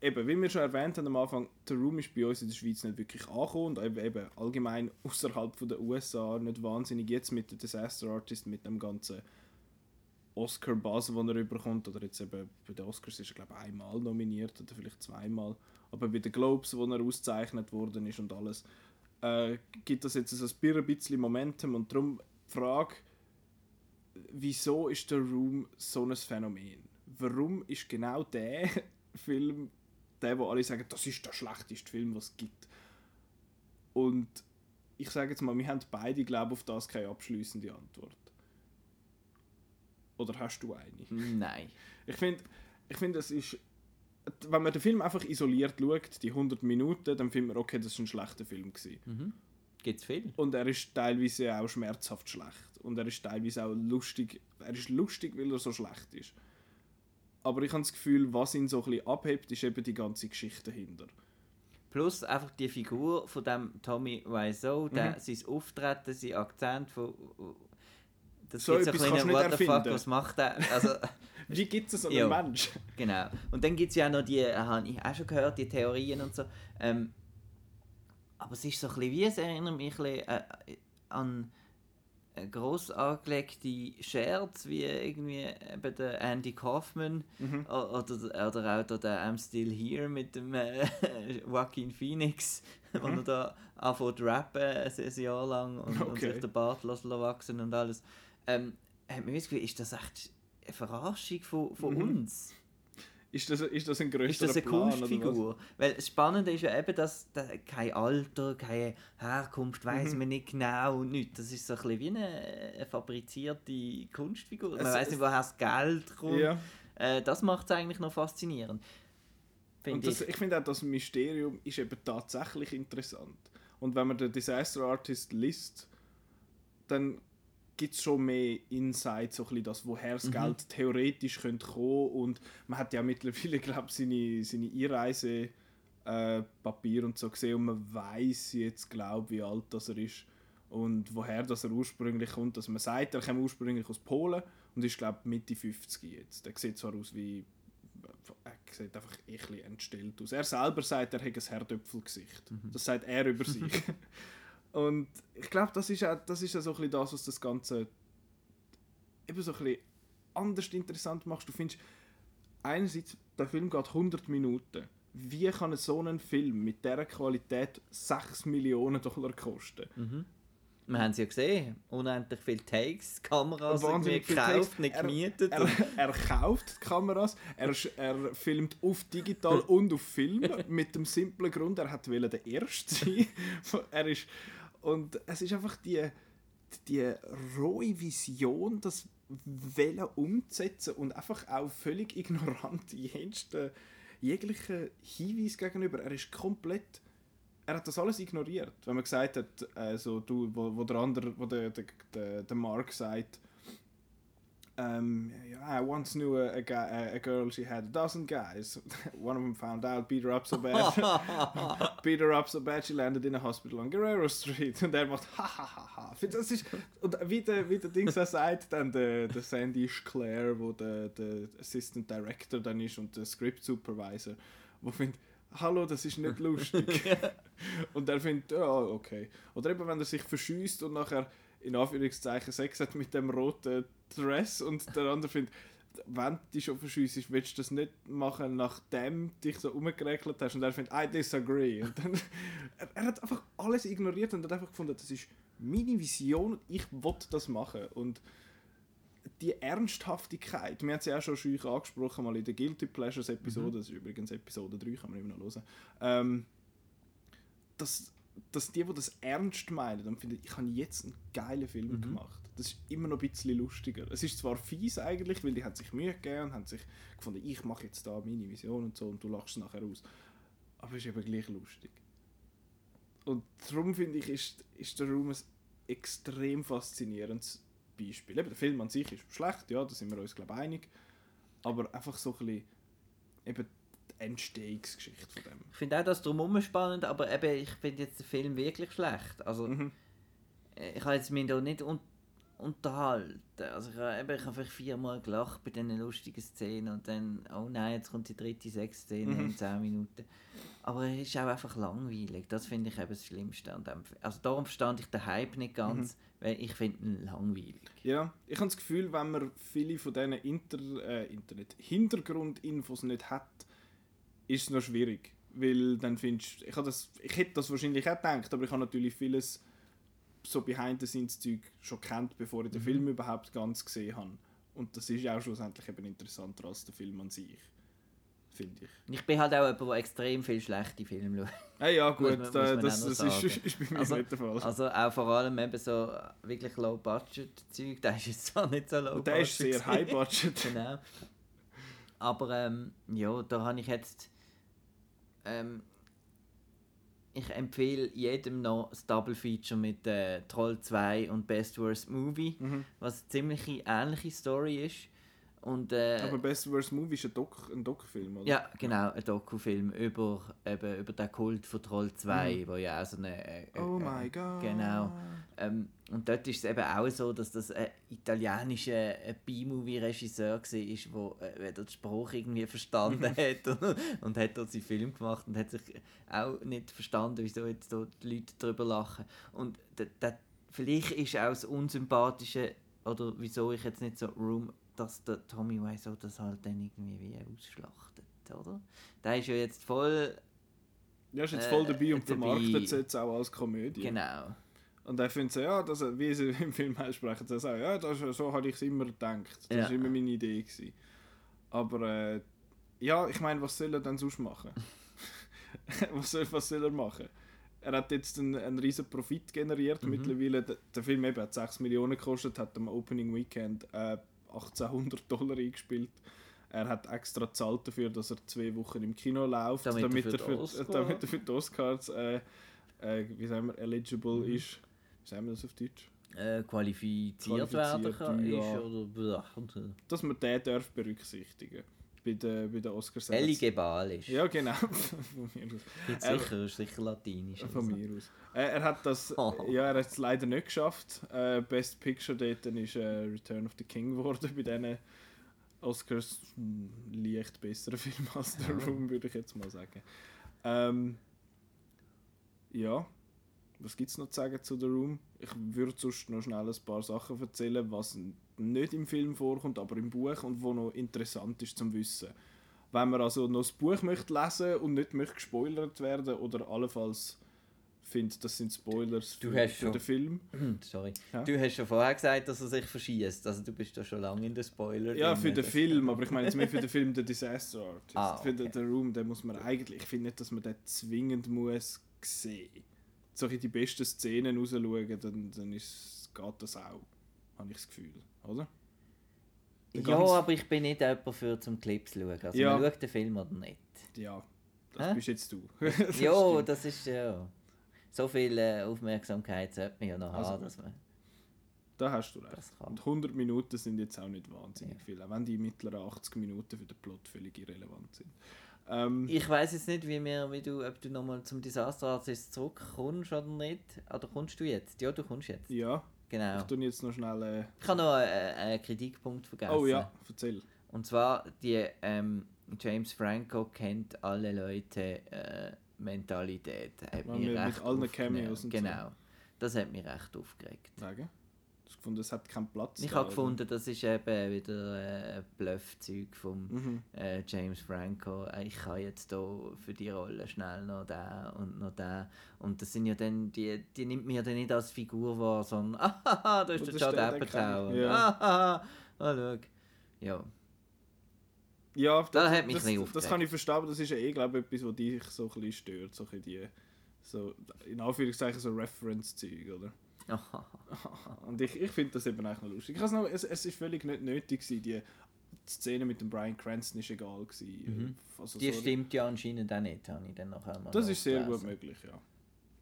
eben, wie wir schon erwähnt haben am Anfang, The Room ist bei uns in der Schweiz nicht wirklich angekommen und eben, eben allgemein außerhalb der USA nicht wahnsinnig. Jetzt mit der Disaster Artist, mit dem ganzen Oscar-Buzz, den er überkommt, oder jetzt eben bei den Oscars ist er glaube ich einmal nominiert oder vielleicht zweimal, aber bei den Globes, wo er ausgezeichnet worden ist und alles, äh, gibt das jetzt so ein bisschen Momentum und darum die Frage, wieso ist The Room so ein Phänomen? Warum ist genau der Film der, wo alle sagen, das ist der schlechteste Film, was es gibt? Und ich sage jetzt mal, wir haben beide, glaube auf das keine abschließende Antwort. Oder hast du eine? Nein. Ich finde, ich find, es ist. Wenn man den Film einfach isoliert schaut, die 100 Minuten, dann findet man, okay, das war ein schlechter Film. Gewesen. Mhm. Gibt es viel? Und er ist teilweise auch schmerzhaft schlecht. Und er ist teilweise auch lustig. Er ist lustig, weil er so schlecht ist. Aber ich habe das Gefühl, was ihn so ein bisschen abhebt, ist eben die ganze Geschichte dahinter. Plus einfach die Figur von dem Tommy Wiseau, der, Mhm. sein Auftreten, sein Akzent von... Das So gibt so ein nicht What the fuck, was macht der? Also, Wie gibt es so Ja. einen Mensch? genau. Und dann gibt es ja auch noch die, habe ich auch schon gehört, die Theorien und so. Ähm, aber es ist so ein bisschen wie, es erinnert mich ein bisschen, äh, an gross angelegte Scherz, wie irgendwie eben der Andy Kaufman Mhm. oder, oder auch der I'm Still Here mit dem äh, Joaquin Phoenix, wo Mhm. er da anfängt zu rappen ein, Jahr lang und, und Okay. sich den Bart lassen wachsen und alles. Ähm, hat man das Gefühl, ist das echt eine Verarschung von, von Mhm. uns? Ist das, ist das ein Ist größerer das eine Plan? Kunstfigur? Weil das Spannende ist ja eben, dass da kein Alter, keine Herkunft, weiß Mhm. man nicht genau und nichts. Das ist so ein bisschen wie eine, eine fabrizierte Kunstfigur. Man weiß nicht, woher das Geld kommt. Ja. Äh, das macht es eigentlich noch faszinierend. Und Finde das, ich. ich finde auch, das Mysterium ist eben tatsächlich interessant. Und wenn man den Disaster Artist liest, dann gibt es schon mehr Insight, so ein bisschen das, woher das Mhm. Geld theoretisch könnte kommen Und man hat ja mittlerweile, glaube ich, seine, seine Einreise äh, Papier und so gesehen und man weiß jetzt, glaube wie alt das er ist und woher das er ursprünglich kommt. Also man sagt, er kommt ursprünglich aus Polen und ist, glaube Mitte 50 jetzt. Er sieht zwar aus wie er sieht einfach ein entstellt aus. Er selber sagt, er hätte ein Herdöpfelgesicht. Das sagt er über sich. Und ich glaube, das ist auch, das ist auch so ein bisschen das, was das Ganze eben so ein bisschen anders interessant macht. Du findest, einerseits, der Film geht 100 Minuten. Wie kann so ein Film mit dieser Qualität 6 Millionen Dollar kosten? Mhm. Wir haben es ja gesehen. Unendlich viele Takes, Kameras gekauft, Text. nicht Er- gemietet. Er, er kauft die Kameras, er, er filmt auf digital und auf Film mit dem simplen Grund, er hat der Erste sein. er ist, und es ist einfach die, die rohe Vision, das Wollen umzusetzen und einfach auch völlig ignorant jensten jeglichen Hinweis gegenüber. Er ist komplett er hat das alles ignoriert. Wenn man gesagt hat, also du, wo, wo der andere, wo der, der, der, der Mark sagt, um, I once knew a, a, guy, a, girl, she had a dozen guys. One of them found out, beat her up so bad. beat her up so bad, she landed in a hospital on Guerrero Street. Und er macht ha ha ha ha. Das ist, und wie der, wie der Dings auch sagt, dann der, der Sandy Claire, wo der, der Assistant Director dann ist und der Script Supervisor, wo findet, hallo, das ist nicht lustig. und er findet, ja, okay. Oder eben, wenn er sich verschießt und nachher in Anführungszeichen Sex hat mit dem roten Dress und der andere findet, wenn du dich schon verschiessest, willst du das nicht machen, nachdem du dich so umgeregelt hast. Und er findet, I disagree. Und dann, er, er hat einfach alles ignoriert und hat einfach gefunden, das ist meine Vision und ich will das machen. Und die Ernsthaftigkeit, wir haben sie auch schon schön angesprochen, mal in der Guilty Pleasures Episode, das ist übrigens Episode 3, kann man immer noch hören, ähm, dass, dass die, die das ernst meinen und finden, ich habe jetzt einen geilen Film Mhm. gemacht, das ist immer noch ein bisschen lustiger. Es ist zwar fies eigentlich, weil die haben sich Mühe gegeben und haben sich gefunden, ich mache jetzt da meine Vision und so und du lachst es nachher aus. Aber es ist eben gleich lustig. Und darum finde ich, ist, ist der Room ein extrem faszinierendes Beispiel. Eben, der Film an sich ist schlecht, ja, da sind wir uns glaube ich einig. Aber einfach so ein bisschen eben Entstehungsgeschichte von dem. Ich finde auch das drumherum spannend, aber eben, ich finde jetzt den Film wirklich schlecht. Also, Mhm. äh, ich habe jetzt mich da nicht un unterhalten. Also, ich habe, eben, ich habe vielleicht viermal gelacht bei diesen lustigen Szenen und dann, oh nein, jetzt kommt die dritte Sexszene Mhm. in 10 Minuten. Aber er ist auch einfach langweilig. Das finde ich eben das Schlimmste an dem Film. Also, darum verstand ich den Hype nicht ganz, weil ich finde ihn langweilig. Ja, ich habe das Gefühl, wenn man viele von diesen Inter äh, Internet Hintergrundinfos nicht hat, ist es noch schwierig. Weil dann findest ich, habe das, ich hätte das wahrscheinlich auch gedacht, aber ich habe natürlich vieles so Behind-the-Scenes-Zeug schon kennt, bevor ich den Mhm. Film überhaupt ganz gesehen habe. Und das ist ja auch schlussendlich eben interessanter als der Film an sich, finde ich. Ich bin halt auch jemand, der extrem viele schlechte Filme schaut. Ah ja, gut, man- da, das, das ist, ist bei mir Also- nicht der Fall. Also auch vor allem eben so wirklich Low-Budget-Zeug. Der ist jetzt zwar nicht so low-budget. Der ist sehr high-budget. genau. Aber ähm, ja, da habe ich jetzt. Ähm, ich empfehle jedem noch das Double Feature mit äh, Troll 2 und Best Worst Movie, Mhm. was eine ziemlich ähnliche Story ist. Und, äh, Aber Best Worst Movie ist ein, Doc, ein Doc-Film, oder? Ja, genau, ein Dokufilm über, eben, über den Kult von Troll 2, wo ja auch so eine... Äh, äh, Oh äh, my god. Genau. Ähm, und dort ist es eben auch so, dass das ein italienischer äh, B-Movie-Regisseur war, der äh, den Spruch irgendwie verstanden hat und, und hat dort seinen Film gemacht und hat sich auch nicht verstanden, wieso jetzt dort die Leute darüber lachen. Und da, da, vielleicht ist auch das Unsympathische, oder wieso ich jetzt nicht so Room, dass der Tommy Wiseau das halt dann irgendwie wie ausschlachtet, oder? Der ist ja jetzt voll... Ja, ist jetzt Äh, voll dabei und dabei. vermarktet es jetzt auch als Komödie. Genau. Und er findet so, ja, das, wie sie im Film aussprechen, sie sagen, ja, das, so habe ich es immer gedacht. Das Ja. war immer meine Idee. Gewesen. Aber äh, ja, ich meine, was soll er denn sonst machen? was, soll, was soll er machen? Er hat jetzt einen, einen riesen Profit generiert Mhm. mittlerweile. Der, der Film eben hat 6 Millionen gekostet, hat am Opening Weekend äh, 1800 Dollar eingespielt. Er hat extra gezahlt dafür, dass er zwei Wochen im Kino läuft, Damit er damit, für er, für, Oscar- damit er für die Oscars äh, äh, wie sagen wir, eligible Mhm. ist. Wie sagen wir das auf Deutsch? Äh, qualifiziert werden Qualifiziert, kann, ja. ist oder... Dass man den darf berücksichtigen bei den, bei den Oscars. Eligible ist. Ja, genau. von mir aus. Gibt Er- sicher, ist sicher latinisch. Von so. mir aus. Er hat das, Oh. ja, er hat es leider nicht geschafft. Äh, Best Picture dort ist äh, Return of the King geworden bei diesen Oscars. Hm, Leicht besserer Film als The. Room, würde ich jetzt mal sagen. Ähm, ja, was gibt es noch zu sagen zu The Room? Ich würde sonst noch schnell ein paar Sachen erzählen, was nicht im Film vorkommt, aber im Buch und wo noch interessant ist zum Wissen. Wenn man also noch das Buch möchte lesen und nicht möchte gespoilert werden oder allenfalls findet, das sind Spoilers Du für, für den Film. Sorry. Ja? Du hast schon vorher gesagt, dass er sich verschießt. Also du bist da schon lange in den Spoiler. Ja, für den Film, aber ich meine jetzt mehr für den Film The Disaster Artist. Ah, Für den, okay. den Room, den muss man eigentlich, ich finde nicht, dass man den zwingend muss sehen. So die besten Szenen rausschauen, dann, dann ist, geht das auch, habe ich das Gefühl, oder? Der Ja, ganz- aber ich bin nicht jemand für zum Clips schauen. Also Ja. man schaut den Film oder nicht. Ja, das Hä? bist jetzt du. ja, stimmt. das ist ja... So viel äh, Aufmerksamkeit sollte man ja noch Also, haben, dass man Da hast du recht. das. Und 100 Minuten sind jetzt auch nicht wahnsinnig Ja. viel, auch wenn die mittleren 80 Minuten für den Plot völlig irrelevant sind. Ähm, Ich weiß jetzt nicht, wie, wir, wie du, ob du nochmal zum Disaster Artist zurückkommst oder nicht. Oder kommst du jetzt? Ja, du kommst jetzt. ja, Genau. ich tue jetzt noch schnell... Äh, Ich habe noch einen, einen Kritikpunkt vergessen. oh ja, erzähl. Und zwar, die ähm, James Franco kennt alle Leute äh, Mentalität. Hat mich mit- mit recht allen aufgenommen. Cameos und so. Genau. Das hat mich recht aufgeregt. Sagen. Ich gefunden, es hat keinen Platz. Ich da, habe gefunden, das ist eben wieder äh, Bluff-Zeug vom Mhm. äh, James Franco. Äh, Ich kann jetzt hier für die Rolle schnell noch da und noch da. Und das sind ja dann, die, die nimmt mir dann nicht als Figur wahr, sondern ah, da ist Und der den Apatow. Ja. Ah, ah, schau. Ja. Ja, das, Das hat mich das, ein das kann ich verstehen, aber das ist ja eh, glaube ich, etwas, was dich so ein bisschen stört. So ein bisschen die, so, in Anführungszeichen so Reference-Zeug, oder? Und ich, ich finde das eben eigentlich noch lustig. Ich noch, es, es ist völlig nicht nötig gewesen, die Szene mit dem Brian Cranston ist egal gewesen. Mhm. Also Die so- stimmt ja anscheinend auch nicht, habe ich dann nachher mal Das ist sehr gut möglich, ja.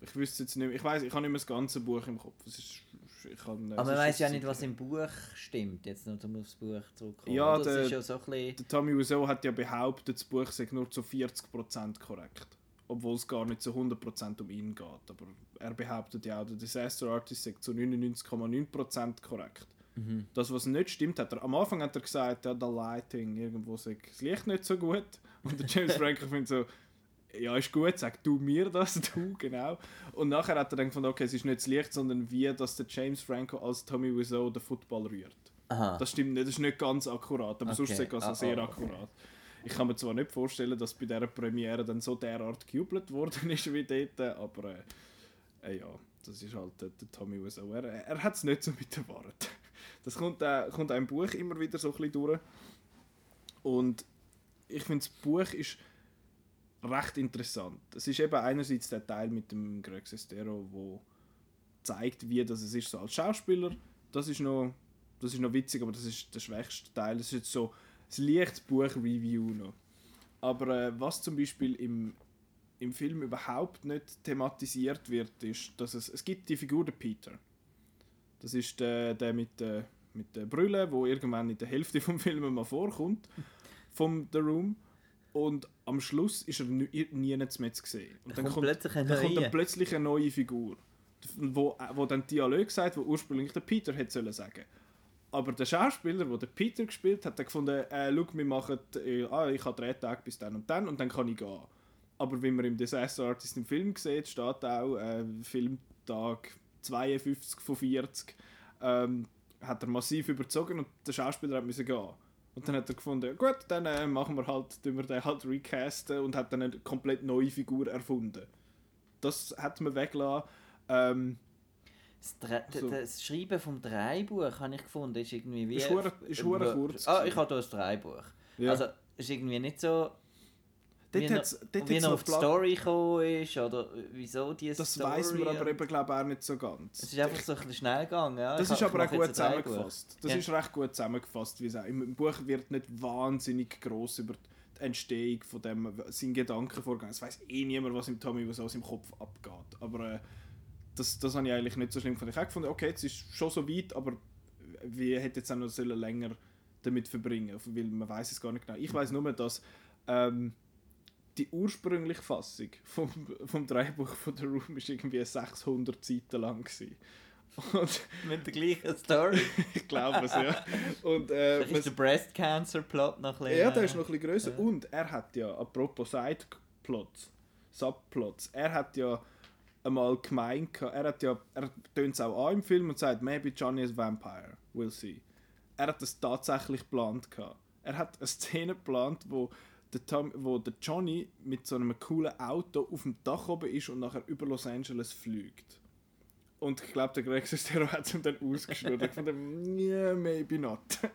Ich wüsste jetzt nicht mehr, ich weiß, ich habe nicht mehr das ganze Buch im Kopf. Ist, ich kann, Aber man weiß ja nicht, was im Buch stimmt, jetzt noch um aufs Buch zurückzukommen. Ja, oder? das der- ist ja so bisschen... Der Tommy Wiseau hat ja behauptet, das Buch sei nur zu 40% korrekt. Obwohl es gar nicht zu 100% um ihn geht. Aber er behauptet ja auch, der Disaster Artist sei zu 99,9% korrekt. Mhm. Das, was nicht stimmt, hat er. Am Anfang hat er gesagt, ja, der Lighting, irgendwo sei das Licht nicht so gut. Und der James Franco findet so, ja, ist gut, sag du mir das, du, genau. Und nachher hat er dann gefunden, okay, es ist nicht das Licht, sondern wie, dass der James Franco als Tommy Wiseau den Football rührt. Aha. Das stimmt nicht, das ist nicht ganz akkurat, aber sonst Okay. ist es also Ah, sehr ah, okay. akkurat. Ich kann mir zwar nicht vorstellen, dass bei dieser Premiere dann so derart gejubelt worden ist wie dort, aber äh, äh, ja, das ist halt der, der Tommy Wiseau. Er, er hat es nicht so mit der Wahrheit. Das kommt, äh, kommt im Buch immer wieder so ein bisschen durch. Und ich finde, das Buch ist recht interessant. Es ist eben einerseits der Teil mit dem Greg Sestero, wo zeigt, wie das es ist so als Schauspieler. Das ist noch, das ist noch witzig, aber das ist der schwächste Teil. Das ist jetzt so das leichte Buch-Review noch. Aber äh, was zum Beispiel im, im Film überhaupt nicht thematisiert wird, ist, dass es, es gibt die Figur der Peter. Das ist der, der mit, äh, mit der Brille, wo irgendwann in der Hälfte vom Film mal vorkommt, vom The Room. Und am Schluss ist er nie, nie mehr zu gesehen. Und Da dann kommt plötzlich eine dann kommt neue. dann plötzlich eine neue Figur, wo, wo dann Dialog sagt, wo ursprünglich der Peter hätte sollen sagen. Aber der Schauspieler, der Peter gespielt hat, hat gefunden, äh, schau, wir machen, äh, ah, ich habe drei Tage bis dann und dann und dann kann ich gehen. Aber wie man im Disaster Artist im Film sieht, steht auch äh, Filmtag 52 von 40, ähm, hat er massiv überzogen und der Schauspieler hat müssen gehen. Und dann hat er gefunden, gut, dann äh, machen wir halt, tun wir den halt recasten und hat dann eine komplett neue Figur erfunden. Das hat man weggelassen. Ähm, Das, Dre So. das Schreiben vom Drehbuch habe ich gefunden, ist irgendwie wie... Ist hure- ist hure kurz Ah, ich habe hier ein Drehbuch. Ja. Also, ist irgendwie nicht so... Dort wie hat's- dort wie noch auf die Story gekommen ist, oder wieso die das Story... weiß man aber eben, glaube auch nicht so ganz. Es ist einfach so ein bisschen schnell gegangen. Ja. Das Ich ist aber auch gut zusammengefasst. Das Ja. ist recht gut zusammengefasst, wie. Im Buch wird nicht wahnsinnig groß über die Entstehung von dem, seinen Gedanken vorgegangen. Es weiß eh niemand, was im Tommy was aus im Kopf abgeht. Aber äh, das, das habe ich eigentlich nicht so schlimm gefunden. Ich habe gefunden, okay, jetzt ist schon so weit, aber wir hätten jetzt auch noch länger damit verbringen, weil man weiß es gar nicht genau. Ich weiß nur, dass ähm, die ursprüngliche Fassung vom, vom Drehbuch von The Room ist irgendwie 600 Seiten lang gewesen. Und Mit der gleichen Story. ich glaube es, ja. Und, äh, ist der Breast Cancer Plot noch ein bisschen... ja, der äh, ist noch ein bisschen grösser. ja. Und er hat ja, apropos Sideplots, Subplots, er hat ja einmal gemeint, er hat ja, er tönt es auch an im Film und sagt, maybe Johnny is a vampire, we'll see. Er hat das tatsächlich geplant. Er hat eine Szene geplant, wo der, Tom, wo der Johnny mit so einem coolen Auto auf dem Dach oben ist und nachher über Los Angeles fliegt. Und ich glaube, der Greg Sestero hat es ihm dann ausgeschnurrt. Ich fand, yeah, maybe not.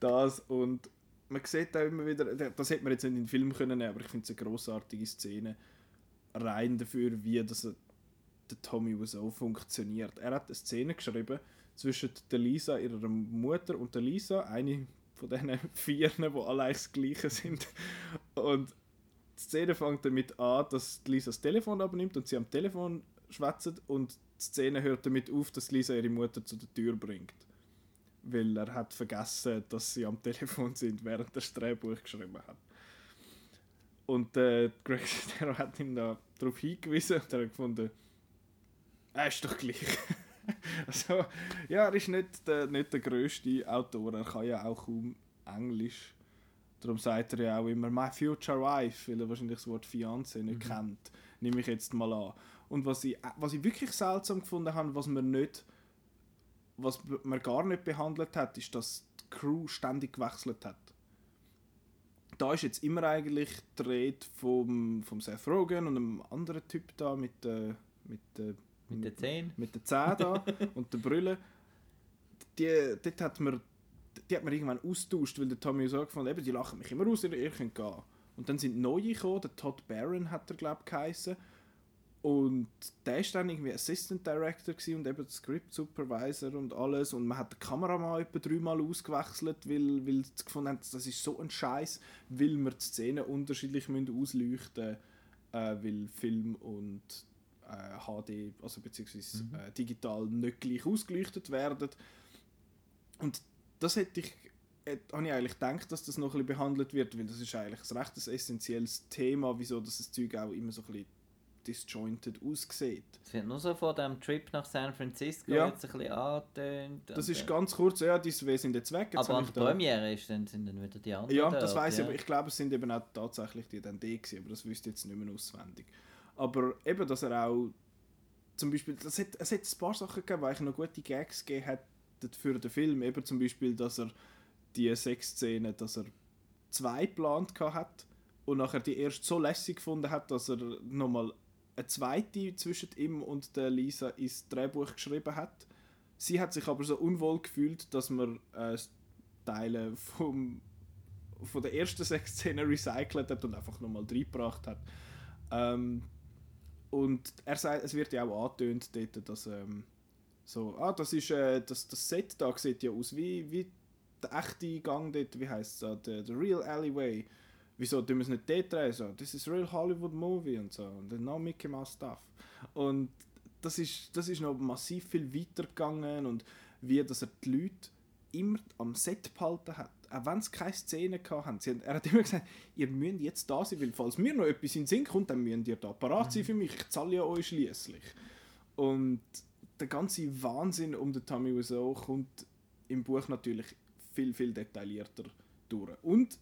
Das und man sieht auch immer wieder, das hätte man jetzt nicht in den Film können aber ich finde es eine grossartige Szene. Rein dafür, wie das der Tommy Wiseau funktioniert. Er hat eine Szene geschrieben zwischen der Lisa, ihrer Mutter, und der Lisa, eine von diesen vier, die alle das Gleiche sind. Und die Szene fängt damit an, dass Lisa das Telefon abnimmt und sie am Telefon schwätzt und die Szene hört damit auf, dass Lisa ihre Mutter zu der Tür bringt. Weil er hat vergessen, dass sie am Telefon sind, während er das Drehbuch geschrieben hat. Und äh, Greg Sestero hat ihn da darauf hingewiesen und er hat gefunden, er ist doch gleich. also, ja, er ist nicht der, nicht der grösste Autor, er kann ja auch kaum Englisch. Darum sagt er ja auch immer «My future wife», weil er wahrscheinlich das Wort «Fiancé» nicht kennt. Nehme ich jetzt mal an. Und was ich, was ich wirklich seltsam gefunden habe, was man nicht was man gar nicht behandelt hat, ist, dass die Crew ständig gewechselt hat. Da ist jetzt immer eigentlich die Rede vom, vom Seth Rogen und einem anderen Typ da mit der mit der Mit den Zähnen. mit der Zähne da und der Brille. Die, dort hat man, die hat man irgendwann austauscht, weil der Tommy so gefunden eben, die lachen mich immer aus, ihr, ihr könnt gehen. Und dann sind neue gekommen, der Todd Barron hat er glaube ich geheißen. Und der ist dann irgendwie Assistant Director und eben Script Supervisor und alles. Und man hat den Kameramann etwa dreimal ausgewechselt, weil, weil sie gefunden haben, das ist so ein Scheiß, weil wir die Szenen unterschiedlich müssen ausleuchten äh, weil Film und äh, HD, also beziehungsweise äh, digital nicht gleich ausgeleuchtet werden. Und das hätte ich, hätte, habe ich eigentlich gedacht, dass das noch ein bisschen behandelt wird, weil das ist eigentlich ein recht essentielles Thema, wieso dass das Zeug auch immer so ein bisschen disjointed aussieht. Es wird nur so vor dem Trip nach San Francisco Ja. jetzt ein bisschen angetönt. Das ist äh, ganz kurz, ja, die wir sind jetzt weg. Jetzt Aber an der Premiere ist, dann sind dann wieder die anderen Ja, das weiß ich, ja. aber ich glaube, es sind eben auch tatsächlich die dann die gewesen, aber das wüsste ich jetzt nicht mehr auswendig. Aber eben, dass er auch zum Beispiel, das hat, es hat ein paar Sachen gegeben, wo ich noch gute Gags gegeben für den Film, eben zum Beispiel, dass er die Sexszene, dass er zwei geplant hat und nachher die erst so lässig gefunden hat, dass er nochmal eine zweite zwischen ihm und der Lisa ins Drehbuch geschrieben hat. Sie hat sich aber so unwohl gefühlt, dass man äh, Teile vom, von der ersten Sexszene recycelt hat und einfach nochmal reingebracht hat. Ähm, und er sagt, es wird ja auch angetönt dort, dass ähm, so, ah, das ist äh, das, das Set da sieht ja aus wie, wie der echte Gang dort, wie heißt es, der, der Real Alleyway. Wieso tun wir es nicht dort drehen? So, this is real Hollywood movie und so. Und dann no Mickey Mouse Stuff. Und das ist, das ist noch massiv viel weiter gegangen und wie dass er die Leute immer am Set behalten hat. Auch wenn es keine Szene hatten. Sie, er hat immer gesagt, ihr müsst jetzt da sein, weil falls mir noch etwas in den Sinn kommt, dann müsst ihr da parat sein für mich. Ich zahle ja euch schließlich. Und der ganze Wahnsinn um den Tommy Wiseau kommt im Buch natürlich viel, viel detaillierter durch. Und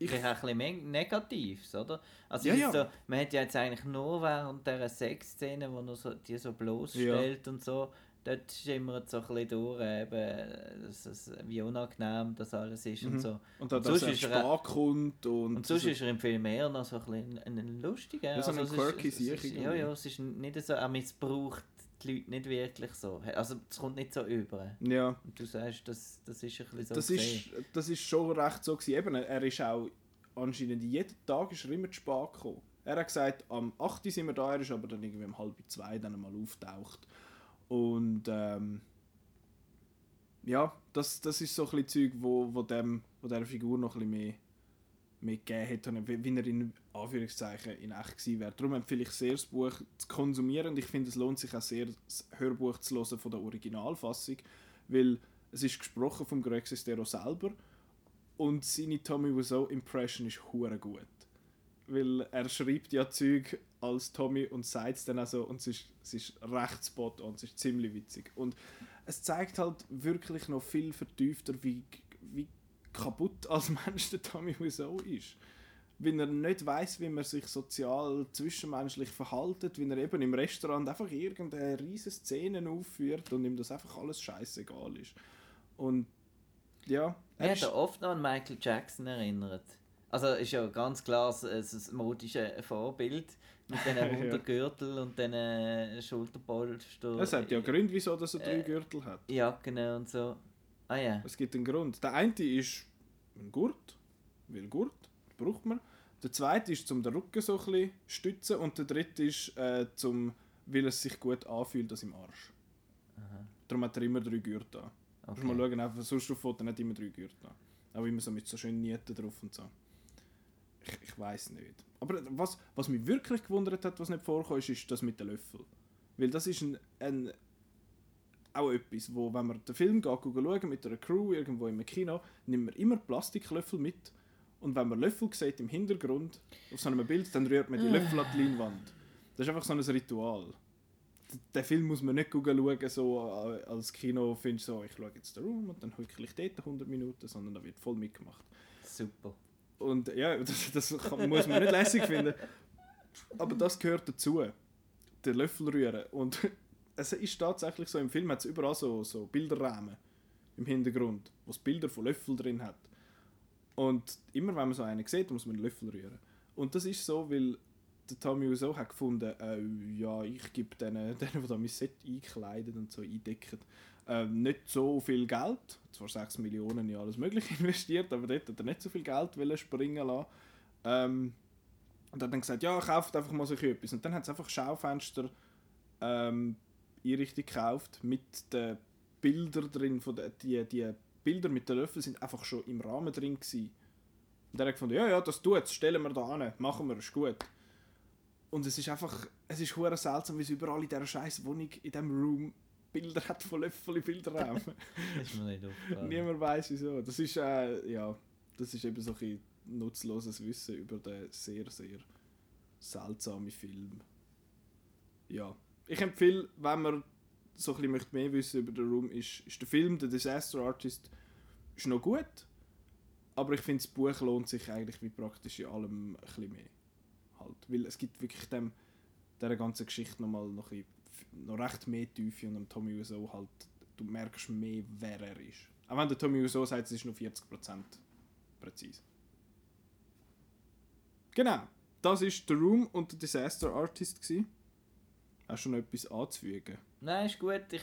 ich ein bisschen mehr Negatives, oder? Also ja, ja. So, man hat ja jetzt eigentlich nur während dieser Sexszene, wo er so, die so bloßstellt ja. und so, dort schimmert so ein bisschen durch, eben, dass es, wie unangenehm das alles ist mhm. und so. Und, dann, dass er er kommt und... Und sonst ist er im Film eher noch so ein bisschen ein, ein lustiger. Ja, so ein also, quirky ist, es ist, Ja, ja, es ist nicht so, er missbraucht die Leute nicht wirklich so. Also es kommt nicht so über. Ja. Und du sagst, das, das ist ein bisschen so das ist, das ist schon recht so gewesen. Eben, er ist auch anscheinend jeden Tag ist er immer zu spät gekommen. Er hat gesagt, am 8. sind wir da, er ist aber dann irgendwie um halb zwei dann mal auftaucht. Und ähm, ja, das, das ist so ein bisschen Zeug, wo, wo, dem, wo der Figur noch ein bisschen mehr, mehr gegeben hat, wie, wie er in Anführungszeichen in echt gewesen wäre. Darum empfehle ich sehr, das Buch zu konsumieren und ich finde, es lohnt sich auch sehr, das Hörbuch zu hören von der Originalfassung, weil es ist gesprochen vom Greg Sestero selber und seine Tommy Wiseau Impression ist hure gut weil er schreibt ja Zeug als Tommy und sagt es dann auch so und es ist, es ist recht spot und es ist ziemlich witzig. Und es zeigt halt wirklich noch viel vertiefter, wie, wie kaputt als Mensch der Tommy Wiseau ist. Wenn er nicht weiß, wie man sich sozial zwischenmenschlich verhaltet, wenn er eben im Restaurant einfach irgendeine riesige Szene aufführt und ihm das einfach alles scheißegal ist. Und ja. Er hat oft noch an Michael Jackson erinnert. Also ist ja ganz klar ein, ein modisches Vorbild mit diesen runden Gürtel und diesen Schulterpolster. Es hat ja Gründe, wieso dass er drei äh, Gürtel hat. Ja, genau und so. Ah ja. Es gibt einen Grund. Der eine ist ein Gurt, weil Gurt braucht man. Der zweite ist zum den Rücken so ein bisschen stützen und der dritte ist äh, zum, weil es sich gut anfühlt als im Arsch. Aha. Darum hat er immer drei Gürtel an. Okay. Mal schauen, einfach, sonst auf Foto nicht immer drei Gürtel an. Aber immer so mit so schönen Nieten drauf und so. Ich, ich weiß nicht. Aber was, was mich wirklich gewundert hat, was nicht vorkam, ist, ist das mit den Löffeln. Weil das ist ein, ein auch etwas, wo, wenn man den Film geht, schauen mit einer Crew irgendwo im Kino, nimmt man immer Plastiklöffel mit. Und wenn man Löffel sieht im Hintergrund auf so einem Bild, dann rührt man die Löffel an die Leinwand. Das ist einfach so ein Ritual. Den Film muss man nicht schauen, so als Kino findest so, ich schaue jetzt den Room und dann hücke ich dort 100 Minuten, sondern da wird voll mitgemacht. Super. Und ja, das, das kann, muss man nicht lässig finden. Aber das gehört dazu. Der Löffel rühren. Und es ist tatsächlich so, im Film hat es überall so, so Bilderrahmen im Hintergrund, wo es Bilder von Löffeln drin hat. Und immer wenn man so einen sieht, muss man den Löffel rühren. Und das ist so, weil der Tommy Wiseau hat gefunden, äh, ja, ich gebe denen, denen, die da mein Set einkleiden und so eindecken, ähm, nicht so viel Geld, zwar 6 Millionen in alles Mögliche investiert, aber dort hat er nicht so viel Geld springen lassen. Ähm, und hat dann gesagt, ja, kauft einfach mal so etwas. Und dann hat es einfach Schaufenster ähm, Einrichtung gekauft mit den Bildern drin, von der, die, die Bilder mit den Löffeln sind einfach schon im Rahmen drin gewesen. Und er hat gefunden, ja, ja, das tut stellen wir da an, machen wir, ist gut. Und es ist einfach, es ist seltsam, wie es überall in dieser scheiß Wohnung, in diesem Room Bilder hat von Löffel Bilderraum. ist mir nicht aufgefallen. Niemand weiß wieso. Das ist, äh, ja, das ist eben so ein nutzloses Wissen über den sehr, sehr seltsamen Film. Ja, ich empfehle, wenn man so ein bisschen mehr wissen über den Room, ist, ist der Film The Disaster Artist ist noch gut, aber ich finde das Buch lohnt sich eigentlich wie praktisch in allem ein bisschen mehr. Halt, weil es gibt wirklich dem, dieser ganzen Geschichte nochmal noch ein noch recht mehr Tiefe und am Tommy Wiseau halt, du merkst mehr, wer er ist. Auch wenn der Tommy Wiseau sagt, es ist nur 40% präzise. Genau, das war The Room und der Disaster Artist. Gewesen. Hast du noch etwas anzufügen? Nein, ist gut. Ich,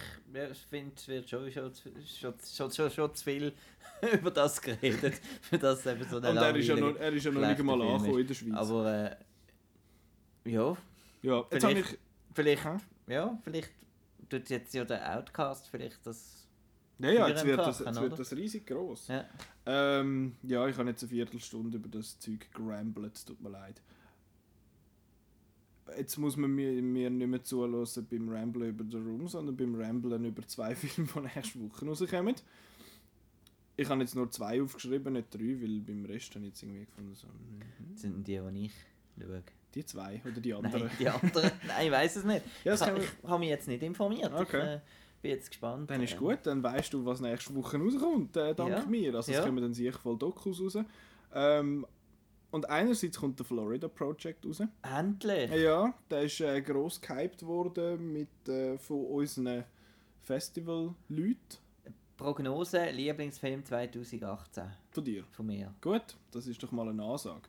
finde, es wird schon, schon, schon, schon, schon, schon zu viel über das geredet. Für das eben so eine Und er ist ja noch, er ist ja noch nicht mal angekommen in der Schweiz. Aber äh, ja. Ja, jetzt habe ich... Vielleicht ja, vielleicht tut jetzt ja der Outcast vielleicht das. Ja, ja, jetzt wird das, jetzt wird das riesig groß. Ja. Ähm, ja, ich habe jetzt eine Viertelstunde über das Zeug gerambelt, tut mir leid. Jetzt muss man mir, mir nicht mehr zulassen beim Ramblen über The Room, sondern beim Ramblen über zwei Filme, die nächste Woche rauskommen. Ich habe jetzt nur zwei aufgeschrieben, nicht drei, weil beim Rest habe ich jetzt irgendwie gefunden, so, mhm. Das sind die, die ich schaue. die zwei oder die anderen. Nein, die anderen. Nein, ich weiß es nicht. Ja, ich kann man- ich habe mich jetzt nicht informiert. Okay. Ich äh, bin jetzt gespannt. Dann ist äh, gut, dann weißt du, was nächste Woche rauskommt, äh, dank Ja. mir. Also es Ja. kommen dann sicher voll Dokus raus. Ähm, und einerseits kommt der Florida Project raus. Endlich! Ja, der ist äh, gross gehypt worden mit, äh, von unseren Festival-Leuten. Prognose: Lieblingsfilm 2018 Von dir. von mir. Gut, das ist doch mal eine Ansage.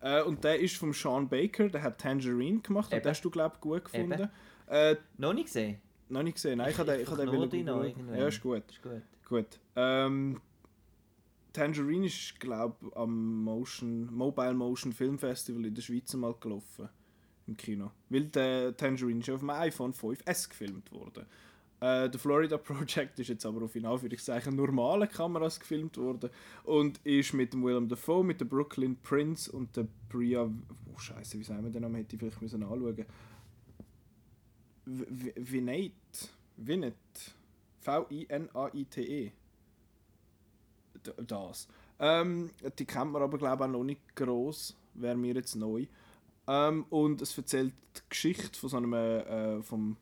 Äh, und der ist vom Sean Baker, der hat Tangerine gemacht. Und Eben. den hast du, glaube ich, gut gefunden. Äh, Noch nicht gesehen? noch nicht gesehen. Nein, ich, Ich- habe den, ich ich habe den noch irgendwann. Ja, ist gut. Ist gut. Gut. Ähm, Tangerine ist, glaube ich, am Motion, Mobile Motion Film Festival in der Schweiz mal gelaufen. Im Kino. Weil der Tangerine ist auf dem iPhone 5S gefilmt worden. Äh, der Florida Project ist jetzt aber auf in Anführungszeichen normalen Kameras gefilmt worden und ist mit dem Willem Dafoe, mit der Brooklyn Prince und der Bria... Oh Scheiße, wie sagen wir den Namen? Hätte ich vielleicht müssen anschauen Vinate. Vinet. V-I-N-A-I-T-E. Das. Ähm, die kennt man aber, glaube ich, auch noch nicht gross. Wäre mir jetzt neu. Ähm, und es erzählt die Geschichte von so einem, äh, vom,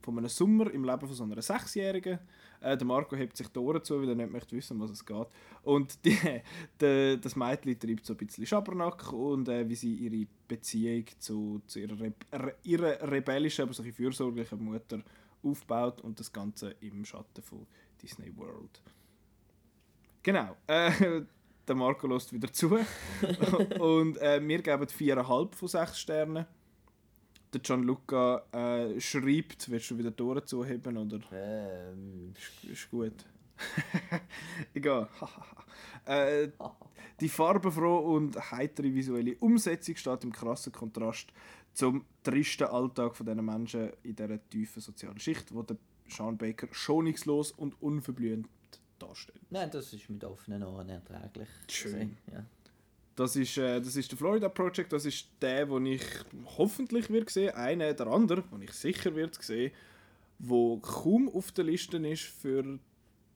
von einem Sommer im Leben von so einer Sechsjährigen. Äh, der Marco hebt sich die Ohren zu, weil er nicht möchte wissen, was es geht. Und die, de, das Mädchen treibt so ein bisschen Schabernack und äh, wie sie ihre Beziehung zu, zu ihrer, Re re ihrer rebellischen, aber so ein bisschen fürsorglichen Mutter aufbaut und das Ganze im Schatten von Disney World. Genau. Äh, der Marco lässt wieder zu. und äh, wir geben 4,5 von 6 Sternen. Der Gianluca äh, schreibt, willst du wieder Ohren zuheben oder Ähm, ist, ist gut? Egal. äh, die farbenfrohe und heitere visuelle Umsetzung steht im krassen Kontrast zum tristen Alltag von diesen Menschen in dieser tiefen sozialen Schicht, wo der Sean Baker schonungslos und unverblümt darstellt. nein, das ist mit offenen Ohren erträglich. Schön. Ja. Das ist, äh, das ist der Florida Project, das ist der, den ich hoffentlich wird sehen. Einer der andere, den ich sicher wird sehen, wo kaum auf der Liste ist für,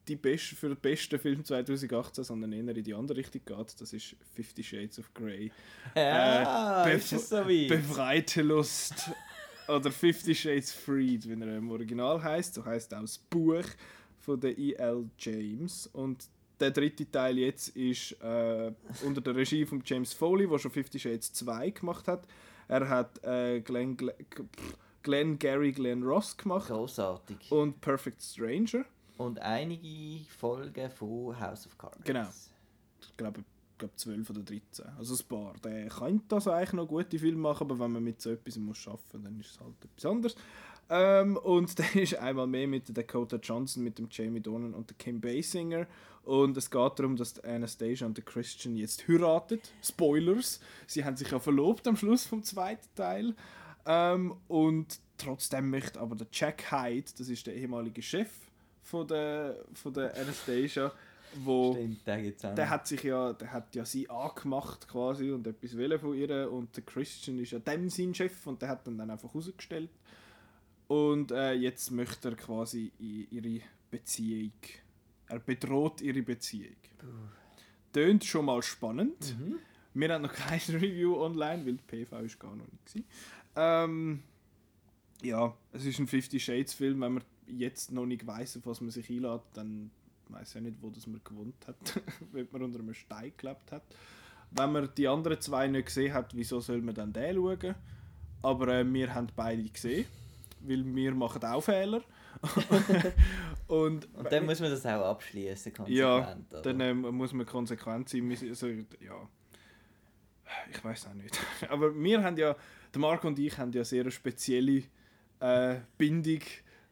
die best, für den besten Film 2018, sondern eher in die andere Richtung geht. Das ist Fifty Shades of Grey. Ja, Äh, ist es so weit? Befreite Lust. Oder Fifty Shades Freed, wie er im Original heißt. So heißt auch das Buch von der E.L. James. Und der dritte Teil jetzt ist äh, unter der Regie von James Foley, der schon Fifty Shades 2 gemacht hat. Er hat äh, Glenn, Glenn, Glenn Gary Glenn Ross gemacht Großartig. und Perfect Stranger. Und einige Folgen von House of Cards. Genau. Ich glaube, ich glaube 12 oder 13. Also ein paar. Der könnte also eigentlich noch gute Filme machen, aber wenn man mit so etwas muss arbeiten muss, dann ist es halt etwas anderes. Ähm, und dann ist einmal mehr mit der Dakota Johnson, mit dem Jamie Dornan und der Kim Basinger. Und es geht darum, dass Anastasia und der Christian jetzt heiraten. Spoilers. Sie haben sich ja verlobt am Schluss vom zweiten Teil. Ähm, und trotzdem möchte aber der Jack Hyde, das ist der ehemalige Chef von der, von der Anastasia, wo Stimmt, der der hat sich ja, der hat ja sie angemacht quasi und etwas wollen von ihr und der Christian ist ja dem sein Chef und der hat ihn dann einfach rausgestellt und äh, jetzt möchte er quasi ihre Beziehung, er bedroht ihre Beziehung. Tönt schon mal spannend. Mhm. Wir haben noch kein Review online, weil die PV ist gar noch nicht gewesen. Ähm, ja, es ist ein Fifty Shades Film. Wenn man jetzt noch nicht weiß, auf was man sich einlädt, dann weiß ich nicht, wo das man gewohnt hat, wenn man unter einem Stein gelebt hat. Wenn man die anderen zwei nicht gesehen hat, wieso soll man dann den schauen? Aber äh, wir haben beide gesehen, weil wir machen auch Fehler. und Und dann muss man das auch abschließen, ja, konsequent. oder? dann ähm, muss man konsequent sein. Also, ja, ich weiß auch nicht. Aber wir haben ja, der Marco und ich haben ja sehr eine spezielle äh, Bindung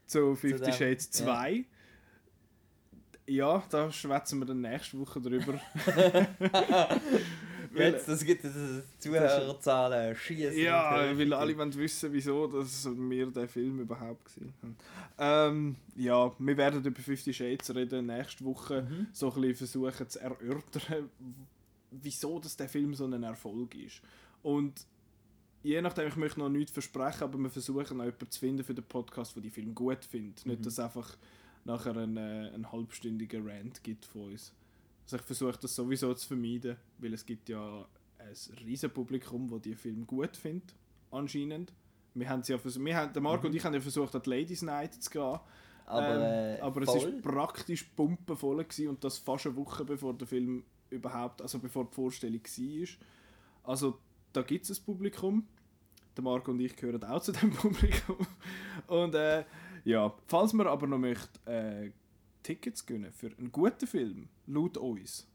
zu Fifty dem, Shades ja. 2. Ja. da schwätzen wir dann nächste Woche drüber. Jetzt, das gibt es Zuhörerzahlen schießen. Ja, weil alle wollen wissen, wieso dass wir den Film überhaupt gesehen haben. Ähm, ja, wir werden über Fifty Shades reden nächste Woche. Mhm. So ein bisschen versuchen zu erörtern, wieso dass der Film so ein Erfolg ist. Und je nachdem, ich möchte noch nichts versprechen, aber wir versuchen noch jemanden zu finden für den Podcast, der die Film gut findet. Nicht, Mhm. dass es einfach nachher einen, äh, einen halbstündigen Rant gibt von uns. Also ich versuche das sowieso zu vermeiden, weil es gibt ja ein riesen Publikum, das die Film gut findet, anscheinend. Wir haben ja vers- wir haben, der Marco und ich haben ja versucht, an die Ladies Night zu gehen. Aber, Ähm, äh, aber es ist praktisch pumpenvoll gewesen und das fast eine Woche bevor der Film überhaupt, also bevor die Vorstellung war. Also da gibt es ein Publikum. Der Marco und ich gehören auch zu dem Publikum. Und äh, ja, falls man aber noch möchte, äh, Tickets gönnen für einen guten Film, laut uns,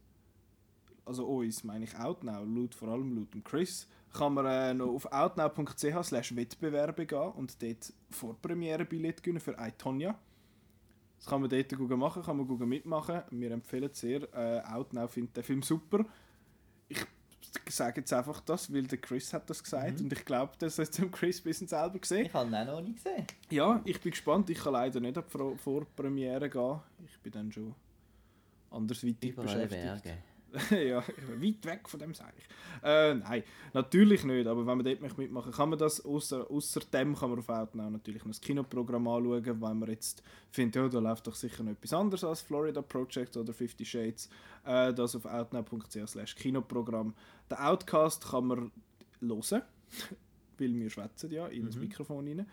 also uns meine ich Outnow, laut, vor allem laut Chris, kann man äh, noch auf outnow.ch slash Wettbewerbe gehen und dort Vorpremiere-Billett gönnen für iTonya. Das kann man dort gut machen, kann man gut mitmachen. Wir empfehlen sehr. Äh, Outnow findet den Film super. Ich sage jetzt einfach das, weil der Chris hat das gesagt und ich glaube, das hat dem Chris ein bisschen selber gesehen. Ich habe ihn auch noch nicht gesehen. Ja, ich bin gespannt. Ich kann leider nicht Vor- Vorpremiere gehen. Ich bin dann schon andersweitig Überall beschäftigt. Berge. ja, weit weg von dem sage ich. Äh, nein, natürlich nicht, aber wenn man dort möchte mitmachen kann man das, außer, außer dem kann man auf Outnow natürlich noch das Kinoprogramm anschauen, weil man jetzt findet, ja, da läuft doch sicher noch etwas anderes als Florida Project oder Fifty Shades. Äh, das auf outnow.ch slash Kinoprogramm. Den Outcast kann man hören, weil wir schwätzen ja in das Mikrofon rein.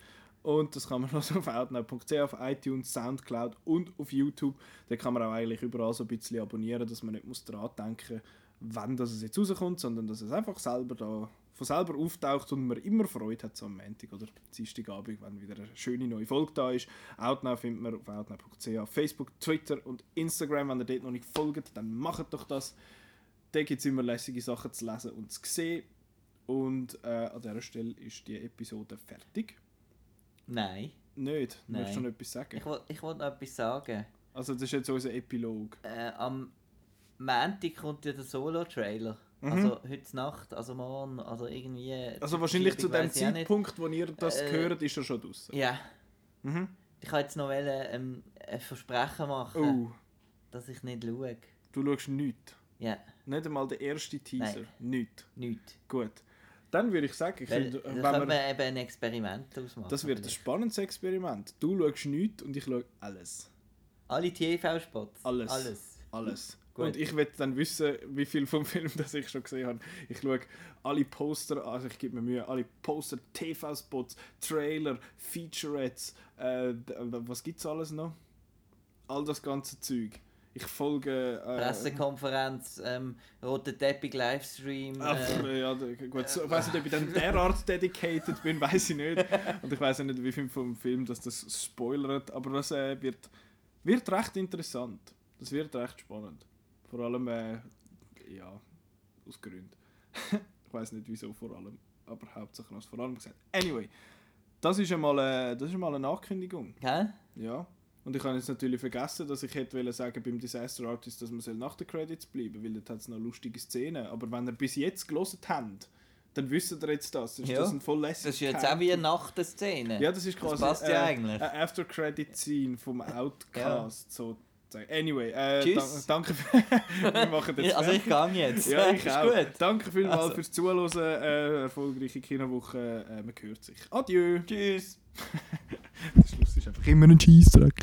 Und das kann man also auf outnow.ch, auf iTunes, Soundcloud und auf YouTube. Da kann man auch eigentlich überall so ein bisschen abonnieren, dass man nicht muss daran denken muss, wann das jetzt rauskommt, sondern dass es einfach selber da von selber auftaucht und man immer Freude hat so am Montag oder Dienstagabend, wenn wieder eine schöne neue Folge da ist. Outnow findet man auf outnow.ch, auf Facebook, Twitter und Instagram. Wenn ihr dort noch nicht folgt, dann macht doch das. Da gibt es immer lässige Sachen zu lesen und zu sehen. Und äh, an dieser Stelle ist die Episode fertig. Nein. Nicht? Nein. Möchtest du noch etwas sagen? Ich wollte ich wollt noch etwas sagen. Also das ist jetzt unser Epilog. Äh, am Montag kommt ja der Solo-Trailer. Mhm. Also heute Nacht, also morgen, also irgendwie... Also wahrscheinlich zu dem. Zeitpunkt, wo ihr das Äh, hört, ist er schon draußen. Ja, Mhm. ich wollte jetzt noch wollen, ähm, ein Versprechen machen, Oh, dass ich nicht schaue. du schaust nichts. Ja, Nicht einmal der erste Teaser. Nein. Nichts. nichts. Gut. Dann würde ich sagen, ich Weil, finde, da wenn können wir, eben ein Experiment ausmachen. das wird ein spannendes Experiment. Du schaust nichts und ich schaue alles. Alle TV-Spots. Alles. Alles. Alles. Gut. Und ich will dann wissen, wie viel vom Film das ich schon gesehen habe. Ich schaue alle Poster, also ich gebe mir Mühe, alle Poster, TV-Spots, Trailer, Featurettes, äh, was gibt's alles noch? All das ganze Zeug. Ich folge. Äh, Pressekonferenz, ähm, roter Teppich, Livestream. Ach, Äh, ja, gut, so, ich weiß nicht, ob ich dann derart dedicated bin, weiß ich nicht. Und ich weiß auch nicht, wie viel vom Film das, das spoilert, aber das äh, wird, wird recht interessant. Das wird recht spannend. Vor allem, äh, ja, aus Gründen. ich weiß nicht wieso vor allem, aber hauptsächlich aus vor allem gesagt. Anyway, das ist einmal, äh, das ist einmal eine Ankündigung. Hä? Ja. Und ich habe jetzt natürlich vergessen, dass ich hätte sagen beim Disaster Artist, dass man soll nach den Credits bleiben weil dort hat es noch lustige Szenen. Aber wenn ihr bis jetzt gelesen habt, dann wisst ihr jetzt das. Das ist Ja. das ein voll lässiges Das ist jetzt auch wie eine Nachtszene. Ja, das ist quasi passt ja äh, eigentlich. eine After-Credit-Scene vom Outcast. so Anyway, äh, Tschüss. dan danke. Für wir machen jetzt Ja, also ich gehe jetzt. Ja, ich auch. gut. Danke vielmals Also. fürs Zuhören. Äh, erfolgreiche Kinowoche. Äh, man hört sich. Adieu. Tschüss. Ist einfach immer ein Scheissdreck.